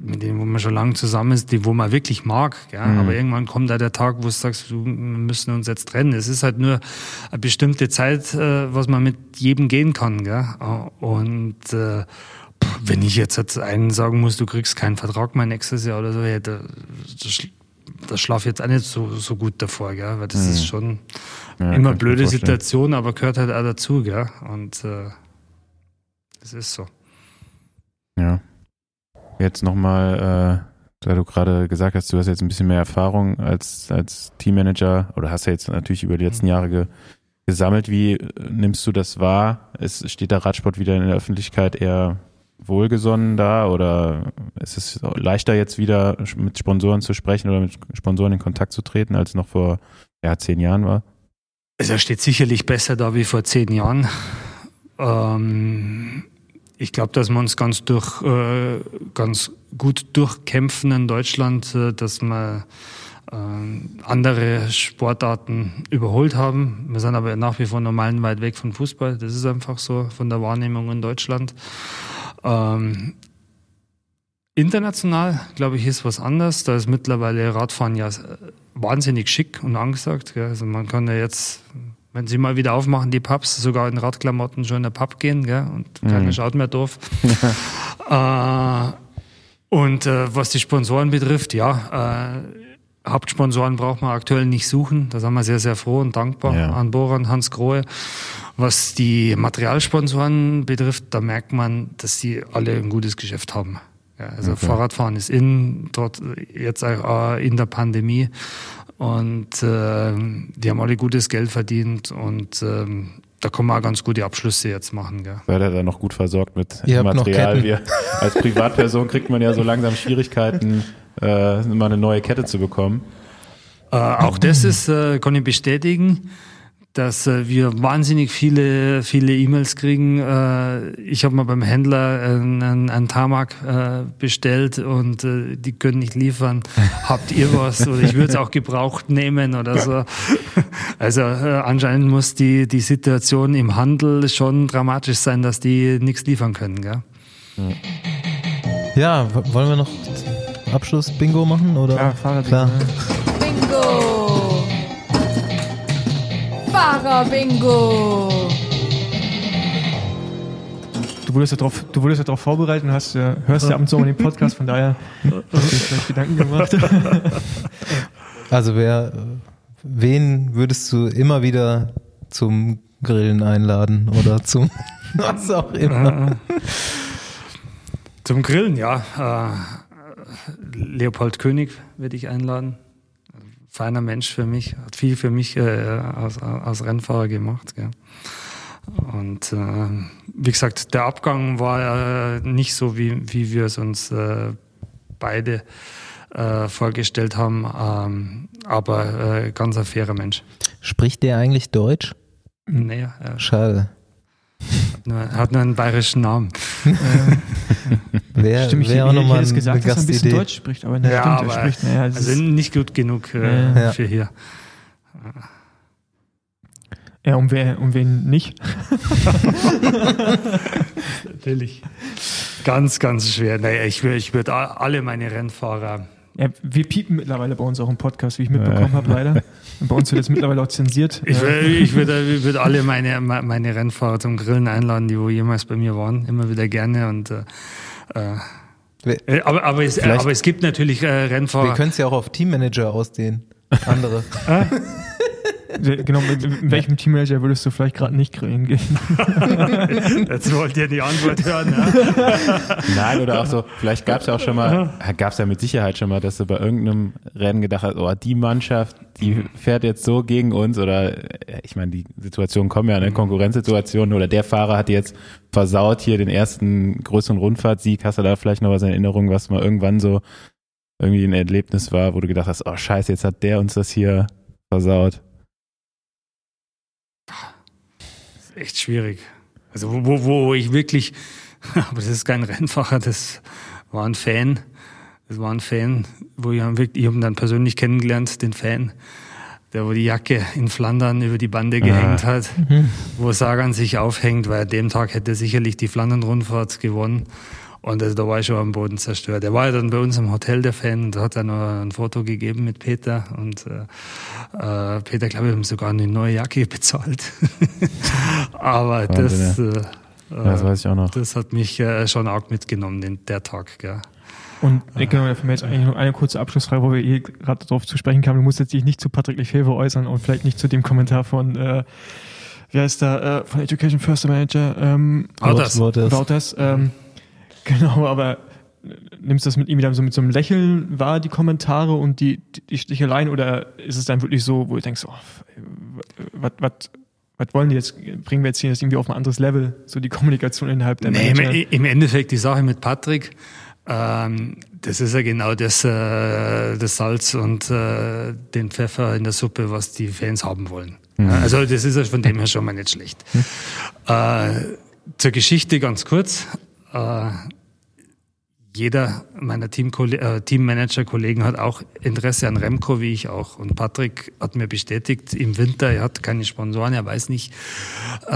mit denen wo man schon lange zusammen ist, die wo man wirklich mag, gell? Aber irgendwann kommt da der Tag, wo du sagst, wir müssen uns jetzt trennen. Es ist halt nur eine bestimmte Zeit, äh, was man mit jedem gehen kann, gell? Und äh, wenn ich jetzt, jetzt einen sagen muss, du kriegst keinen Vertrag mehr nächstes Jahr oder so, ja, da, das, das schlafe ich jetzt auch nicht so, so gut davor, gell? Weil das ist schon
Ja,
immer blöde. Situation, aber gehört halt auch dazu, gell? Und äh, das ist so.
Ja. Jetzt nochmal, äh, da du gerade gesagt hast, du hast jetzt ein bisschen mehr Erfahrung als, als Teammanager oder hast ja jetzt natürlich über die letzten Jahre ge, gesammelt. Wie äh, nimmst du das wahr? Es steht der Radsport wieder in der Öffentlichkeit eher wohlgesonnen da oder ist es leichter jetzt wieder mit Sponsoren zu sprechen oder mit Sponsoren in Kontakt zu treten, als es noch vor ja, zehn Jahren war?
Also er steht sicherlich besser da wie vor zehn Jahren. Ähm, ich glaube, dass wir uns ganz durch, äh, ganz gut durchkämpfen in Deutschland, äh, dass wir äh, andere Sportarten überholt haben. Wir sind aber nach wie vor normal weit weg von Fußball. Das ist einfach so von der Wahrnehmung in Deutschland. Ähm, international, glaube ich, ist was anderes. Da ist mittlerweile Radfahren ja äh, wahnsinnig schick und angesagt. Gell? Also man kann ja jetzt, wenn sie mal wieder aufmachen, die Pubs, sogar in Radklamotten schon in der Pub gehen gell? und keiner
Mhm.
schaut mehr doof. [laughs] äh, und äh, was die Sponsoren betrifft, ja, äh, Hauptsponsoren braucht man aktuell nicht suchen. Da sind wir sehr, sehr froh und dankbar
Ja.
an Boran, Hans Grohe. Was die Materialsponsoren betrifft, da merkt man, dass die alle ein gutes Geschäft haben. Ja, also
Okay.
Fahrradfahren ist in, dort jetzt auch äh, in der Pandemie. Und äh, die haben alle gutes Geld verdient und ähm, da kann man auch ganz gute Abschlüsse jetzt machen. Gell?
Seid ihr da noch gut versorgt mit
Ihr habt noch
Material? Wir, als Privatperson kriegt man ja so langsam Schwierigkeiten, äh, mal eine neue Kette zu bekommen.
Äh, auch das ist, äh, kann ich bestätigen dass äh, wir wahnsinnig viele viele E-Mails kriegen. Äh, ich habe mal beim Händler einen, einen Tamak äh, bestellt und äh, die können nicht liefern. [laughs] Habt ihr was? Oder ich würde es auch gebraucht nehmen oder so. [laughs] Also äh, anscheinend muss die die Situation im Handel schon dramatisch sein, dass die nichts liefern können. Gell?
Ja, wollen wir noch Abschluss Bingo machen oder?
Ja, Fahrrad. Klar.
Bingo. Fahrer-Bingo.
Du wurdest ja darauf, du wurdest ja darauf vorbereitet und hast, ja, hörst ja ab und zu mal den Podcast, von daher hast du dir vielleicht Gedanken gemacht. [laughs]
Also wer, wen würdest du immer wieder zum Grillen einladen oder zum [laughs] was auch immer?
Zum Grillen, ja. Äh, Leopold König würde ich einladen. Feiner Mensch für mich, hat viel für mich äh, als, als Rennfahrer gemacht. Gell. Und äh, wie gesagt, der Abgang war äh, nicht so, wie, wie wir es uns äh, beide äh, vorgestellt haben, ähm, aber äh, ganz ein fairer Mensch.
Spricht der eigentlich Deutsch? Äh, Schade.
Hat nur, hat nur einen bayerischen Namen. [laughs]
Wer,
Stimmt, ich,
wer auch
ich,
nochmal
gesagt, dass er ein bisschen. Deutsch spricht, aber nee,
Ja,
stimmt,
aber-
er spricht. Naja,
Also
ist,
nicht gut genug äh,
Ja.
für hier.
ja, um, wer, um wen nicht? [laughs]
Natürlich. Ganz, ganz schwer. Naja, ich, ich würde alle meine Rennfahrer.
Ja, wir piepen mittlerweile bei uns auch im Podcast, wie ich mitbekommen habe, leider. Und bei uns wird das mittlerweile auch zensiert.
Ich, wür- ich würde ich würd alle meine, me- meine Rennfahrer zum Grillen einladen, die wo jemals bei mir waren. Immer wieder gerne. Und, äh,
Wir,
äh, aber, aber, es, aber es gibt natürlich äh,
wir
Rennfahrer.
können es ja auch auf Teammanager ausdehnen. Andere.
Genau, mit, mit welchem Teammanager würdest du vielleicht gerade nicht grillen gehen? [laughs]
Jetzt wollt ihr die Antwort hören. Ja? [laughs]
Nein, oder auch so, vielleicht gab es ja auch schon mal, gab es ja mit Sicherheit schon mal, dass du bei irgendeinem Rennen gedacht hast, oh, die Mannschaft, die fährt jetzt so gegen uns oder äh, ich meine, die Situationen kommen ja, ne, Konkurrenzsituationen oder der Fahrer hat jetzt versaut hier den ersten größeren Rundfahrtsieg, hast du da vielleicht noch was in Erinnerung, was mal irgendwann so irgendwie ein Erlebnis war, wo du gedacht hast, oh scheiße, jetzt hat der uns das hier versaut.
ist echt schwierig. Also wo, wo, wo ich wirklich, [laughs] aber das ist kein Rennfahrer, das war ein Fan. Das war ein Fan, wo ich, wirklich, ich habe ihn dann persönlich kennengelernt, den Fan, der wo die Jacke in Flandern über die Bande gehängt hat, wo Sagan sich aufhängt, weil an dem Tag hätte er sicherlich die Flandern-Rundfahrt gewonnen. Und also, da war ich schon am Boden zerstört. Er war ja dann bei uns im Hotel, der Fan, und da hat er noch ein Foto gegeben mit Peter. Und äh, äh, Peter, glaube ich, haben sogar eine neue Jacke bezahlt. [laughs] Aber das, äh,
Ja, das weiß ich auch noch.
das hat mich äh, schon arg mitgenommen, den, der Tag. Gell.
Und äh, genau, fällt mir jetzt eigentlich noch eine kurze Abschlussfrage, wo wir eh gerade darauf zu sprechen kamen. Du musst jetzt dich nicht zu Patrick Lefebvre äußern und vielleicht nicht zu dem Kommentar von, äh, wie heißt der, äh, von Education First Manager, ähm,
Auch das.
Wouters.
Wouters, ähm, [laughs] genau, aber nimmst du das mit ihm wieder so mit so einem Lächeln wahr, die Kommentare und die, die Sticheleien, oder ist es dann wirklich so, wo du denkst, oh, was, was, was wollen die jetzt, bringen wir jetzt hier das irgendwie auf ein anderes Level, so die Kommunikation innerhalb der
Nee,
Manager?
im, im Endeffekt die Sache mit Patrick, ähm, das ist ja genau das, äh, das Salz und äh, den Pfeffer in der Suppe, was die Fans haben wollen. Ja, also das ist ja von dem her schon mal nicht schlecht. Äh, zur Geschichte ganz kurz. Äh, jeder meiner äh, Teammanager-Kollegen hat auch Interesse an Remco, wie ich auch. Und Patrick hat mir bestätigt, im Winter, er hat keine Sponsoren, er weiß nicht, äh,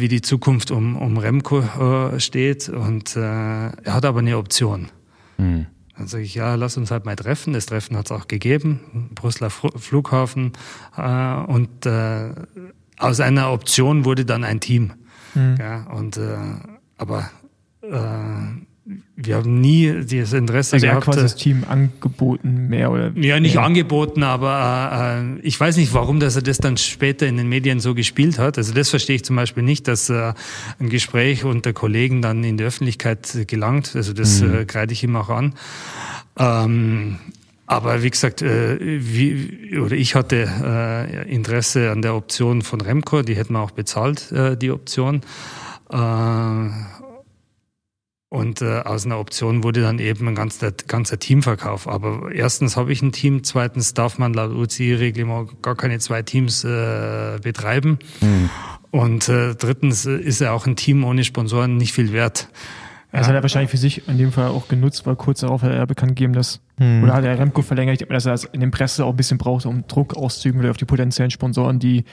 wie die Zukunft um, um Remco äh, steht. Und äh, er hat aber eine Option.
Hm.
Dann sage ich, ja, lass uns halt mal treffen. Das Treffen hat es auch gegeben, Brüsseler Fru- Flughafen. Äh, und äh, aus einer Option wurde dann ein Team. Ja, und, äh, aber wir haben nie dieses Interesse
Also hat
gehabt.
quasi
äh,
das Team angeboten, mehr oder
ja, nicht angeboten, aber äh, ich weiß nicht, warum, dass er das dann später in den Medien so gespielt hat. Also das verstehe ich zum Beispiel nicht, dass äh, ein Gespräch unter Kollegen dann in die Öffentlichkeit gelangt. Also das äh, kreide ich ihm auch an. Ähm, aber wie gesagt, äh, wie, oder ich hatte äh, Interesse an der Option von Remco, die hätten wir auch bezahlt, äh, die Option. Äh, Und äh, aus einer Option wurde dann eben ein ganzer, ganzer Teamverkauf. Aber erstens habe ich ein Team, zweitens darf man laut UCI-Reglement gar keine zwei Teams äh, betreiben. Mhm. Und äh, drittens ist ja auch ein Team ohne Sponsoren nicht viel wert.
Das ja. hat er wahrscheinlich für sich in dem Fall auch genutzt, weil kurz darauf hat er bekannt gegeben, dass, hm. oder hat er Remco verlängert, ich denke, dass er das in den Presse auch ein bisschen braucht, um Druck auszuüben auf die potenziellen Sponsoren, die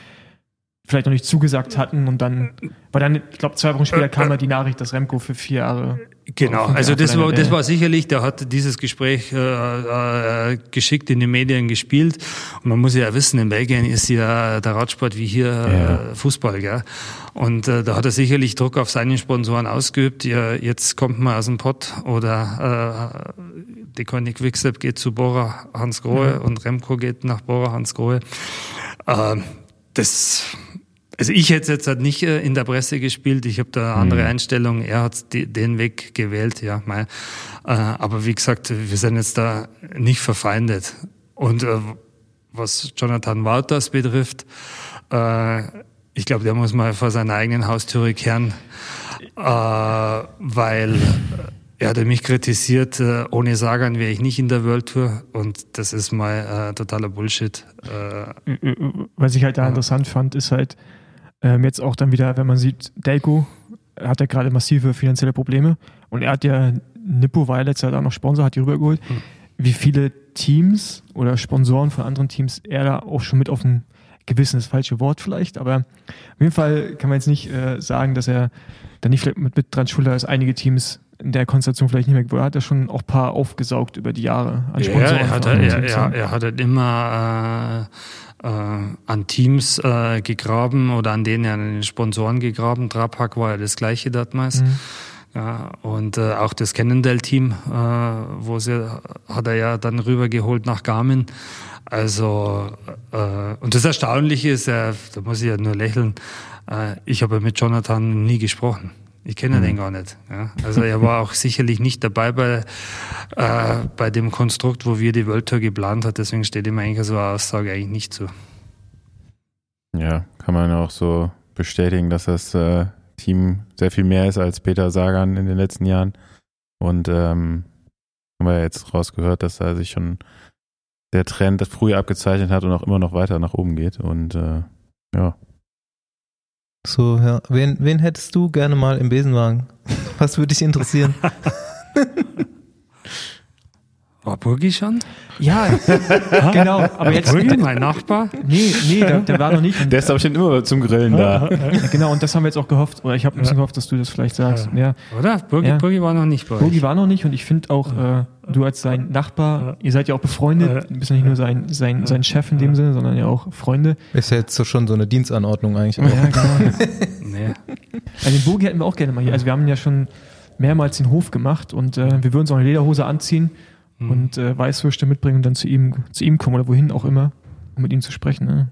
vielleicht noch nicht zugesagt hatten und dann, weil dann, ich glaube, zwei Wochen später kam ja die Nachricht, dass Remco für vier Jahre.
Genau, also das war, das war sicherlich, der hat dieses Gespräch äh, äh, geschickt in den Medien gespielt und man muss ja wissen, in Belgien ist ja der Radsport wie hier ja. äh, Fußball, gell? Und äh, da hat er sicherlich Druck auf seine Sponsoren ausgeübt. Ja, jetzt kommt man aus dem Pott oder äh, die König Quickstep geht zu Bora Hans Grohe mhm. und Remco geht nach Bora Hans Grohe. Äh, das also ich hätte jetzt halt nicht äh, in der Presse gespielt, ich habe da eine andere mhm. Einstellung, er hat den Weg gewählt, ja. Mein, äh, aber wie gesagt, wir sind jetzt da nicht verfeindet. Und äh, was Jonathan Wouters betrifft, äh, ich glaube, der muss mal vor seiner eigenen Haustüre kehren, äh, weil er hat mich kritisiert, äh, ohne Sagan wäre ich nicht in der World Tour und das ist mal äh, totaler Bullshit. Äh,
Was ich halt da interessant fand, ist halt ähm, jetzt auch dann wieder, wenn man sieht, Delco hat ja gerade massive finanzielle Probleme und er hat ja, Nippo ja letztes Jahr auch noch Sponsor, hat die rübergeholt. Hm. Wie viele Teams oder Sponsoren von anderen Teams er da auch schon mit auf ein gewissen, das falsche Wort vielleicht, aber auf jeden Fall kann man jetzt nicht äh, sagen, dass er da nicht vielleicht mit, mit dran schuld ist, einige Teams in der Konstellation vielleicht nicht mehr geworden. Er hat ja schon auch ein paar aufgesaugt über die Jahre
an Sponsoren. Ja, er hat, er, er, er hat halt immer äh, äh, an Teams äh, gegraben oder an denen er an den Sponsoren gegraben. Trapak war ja das gleiche damals. Mhm. Ja, und äh, auch das Cannondale-Team, äh, wo sie, hat er ja dann rübergeholt nach Garmin. Also, äh, und das Erstaunliche ist, äh, da muss ich ja nur lächeln, äh, ich habe mit Jonathan nie gesprochen. Ich kenne mhm. den gar nicht. Ja. Also er war auch sicherlich nicht dabei bei, äh, bei dem Konstrukt, wo wir die World Tour geplant hat. Deswegen steht ihm eigentlich so eine Aussage eigentlich nicht zu.
Ja, kann man auch so bestätigen, dass das äh, Team sehr viel mehr ist als Peter Sagan in den letzten Jahren. Und ähm, haben wir ja jetzt rausgehört, dass da sich schon der Trend das früh abgezeichnet hat und auch immer noch weiter nach oben geht. Und äh, ja,
so, ja. Wen, wen hättest du gerne mal im Besenwagen? Was würde dich interessieren? [laughs]
War Burgi schon?
Ja, [laughs] genau. Aber jetzt,
Burgi, mein Nachbar?
Nee, nee, der, der war noch nicht.
Der ist aber schon immer zum Grillen da. [laughs]
Genau, und das haben wir jetzt auch gehofft. Oder ich habe ein bisschen gehofft, dass du das vielleicht sagst. Ja.
Oder? Burgi, ja. Burgi war noch nicht
bei euch. Burgi war noch nicht und ich finde auch, äh, du als sein Nachbar, ihr seid ja auch befreundet, du bist ja nicht nur sein, sein, sein Chef in dem Sinne, sondern ja auch Freunde.
Ist ja jetzt so schon so eine Dienstanordnung eigentlich. Auch.
Ja, genau. [laughs] nee. Also den Burgi hätten wir auch gerne mal hier. Also wir haben ja schon mehrmals den Hof gemacht und äh, wir würden uns auch eine Lederhose anziehen mhm. und äh, Weißwürste mitbringen und dann zu ihm, zu ihm kommen oder wohin auch immer, um mit ihm zu sprechen. Ne?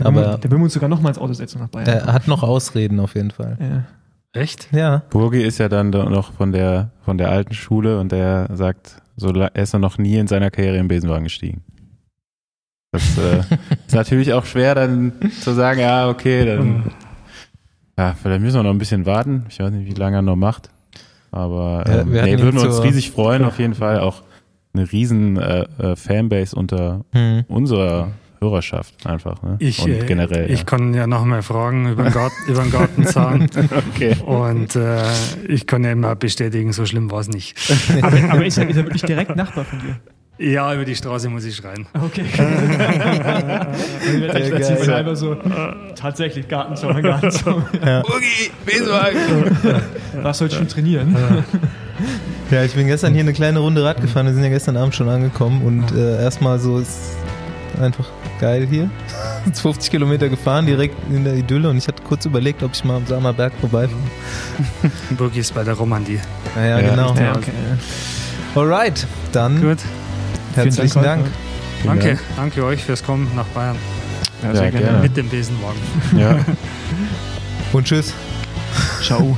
Aber der will uns sogar noch mal ins Auto setzen nach Bayern.
Er hat noch Ausreden auf jeden Fall.
Ja. Echt?
Ja.
Burgi ist ja dann noch von der, von der alten Schule und der sagt, so, er ist noch nie in seiner Karriere im Besenwagen gestiegen. Das äh, [laughs] ist natürlich auch schwer dann zu sagen, ja, okay, dann ja, vielleicht müssen wir noch ein bisschen warten. Ich weiß nicht, wie lange er noch macht. Aber ähm, ja, wir nee, würden uns riesig freuen, auf jeden Fall auch eine riesen äh, äh, Fanbase unter hm. unserer Hörerschaft einfach. Ne?
Ich, und äh, generell. Ich ja. kann ja noch mal fragen über den, Garten, über den Gartenzahn. [laughs] okay. Und äh, ich kann ja immer bestätigen, so schlimm war es nicht. [laughs]
aber, aber ist, er, ist er wirklich direkt Nachbar von dir?
Ja, über die Straße muss ich schreien.
Okay. [laughs] ich bin einfach so, tatsächlich Gartenzaun, Gartenzaun. [laughs] Ja. Boogie, Besenwagen. Was soll ich schon trainieren?
Ja, ich bin gestern hier eine kleine Runde Rad gefahren. Wir sind ja gestern Abend schon angekommen und äh, erstmal so ist einfach geil hier. [laughs] 50 Kilometer gefahren, direkt in der Idylle und ich hatte kurz überlegt, ob ich mal am Sammerberg vorbeifahre.
Boogie ist bei der Romandie.
Ja, ja, ja genau. Ja, okay. Alright, dann. Gut. Herzlichen Dank. Dank.
Danke, Dank. danke euch fürs Kommen nach Bayern.
Ja, sehr, sehr gerne.
Mit dem Besenwagen.
Ja. [laughs]
Und tschüss.
Ciao.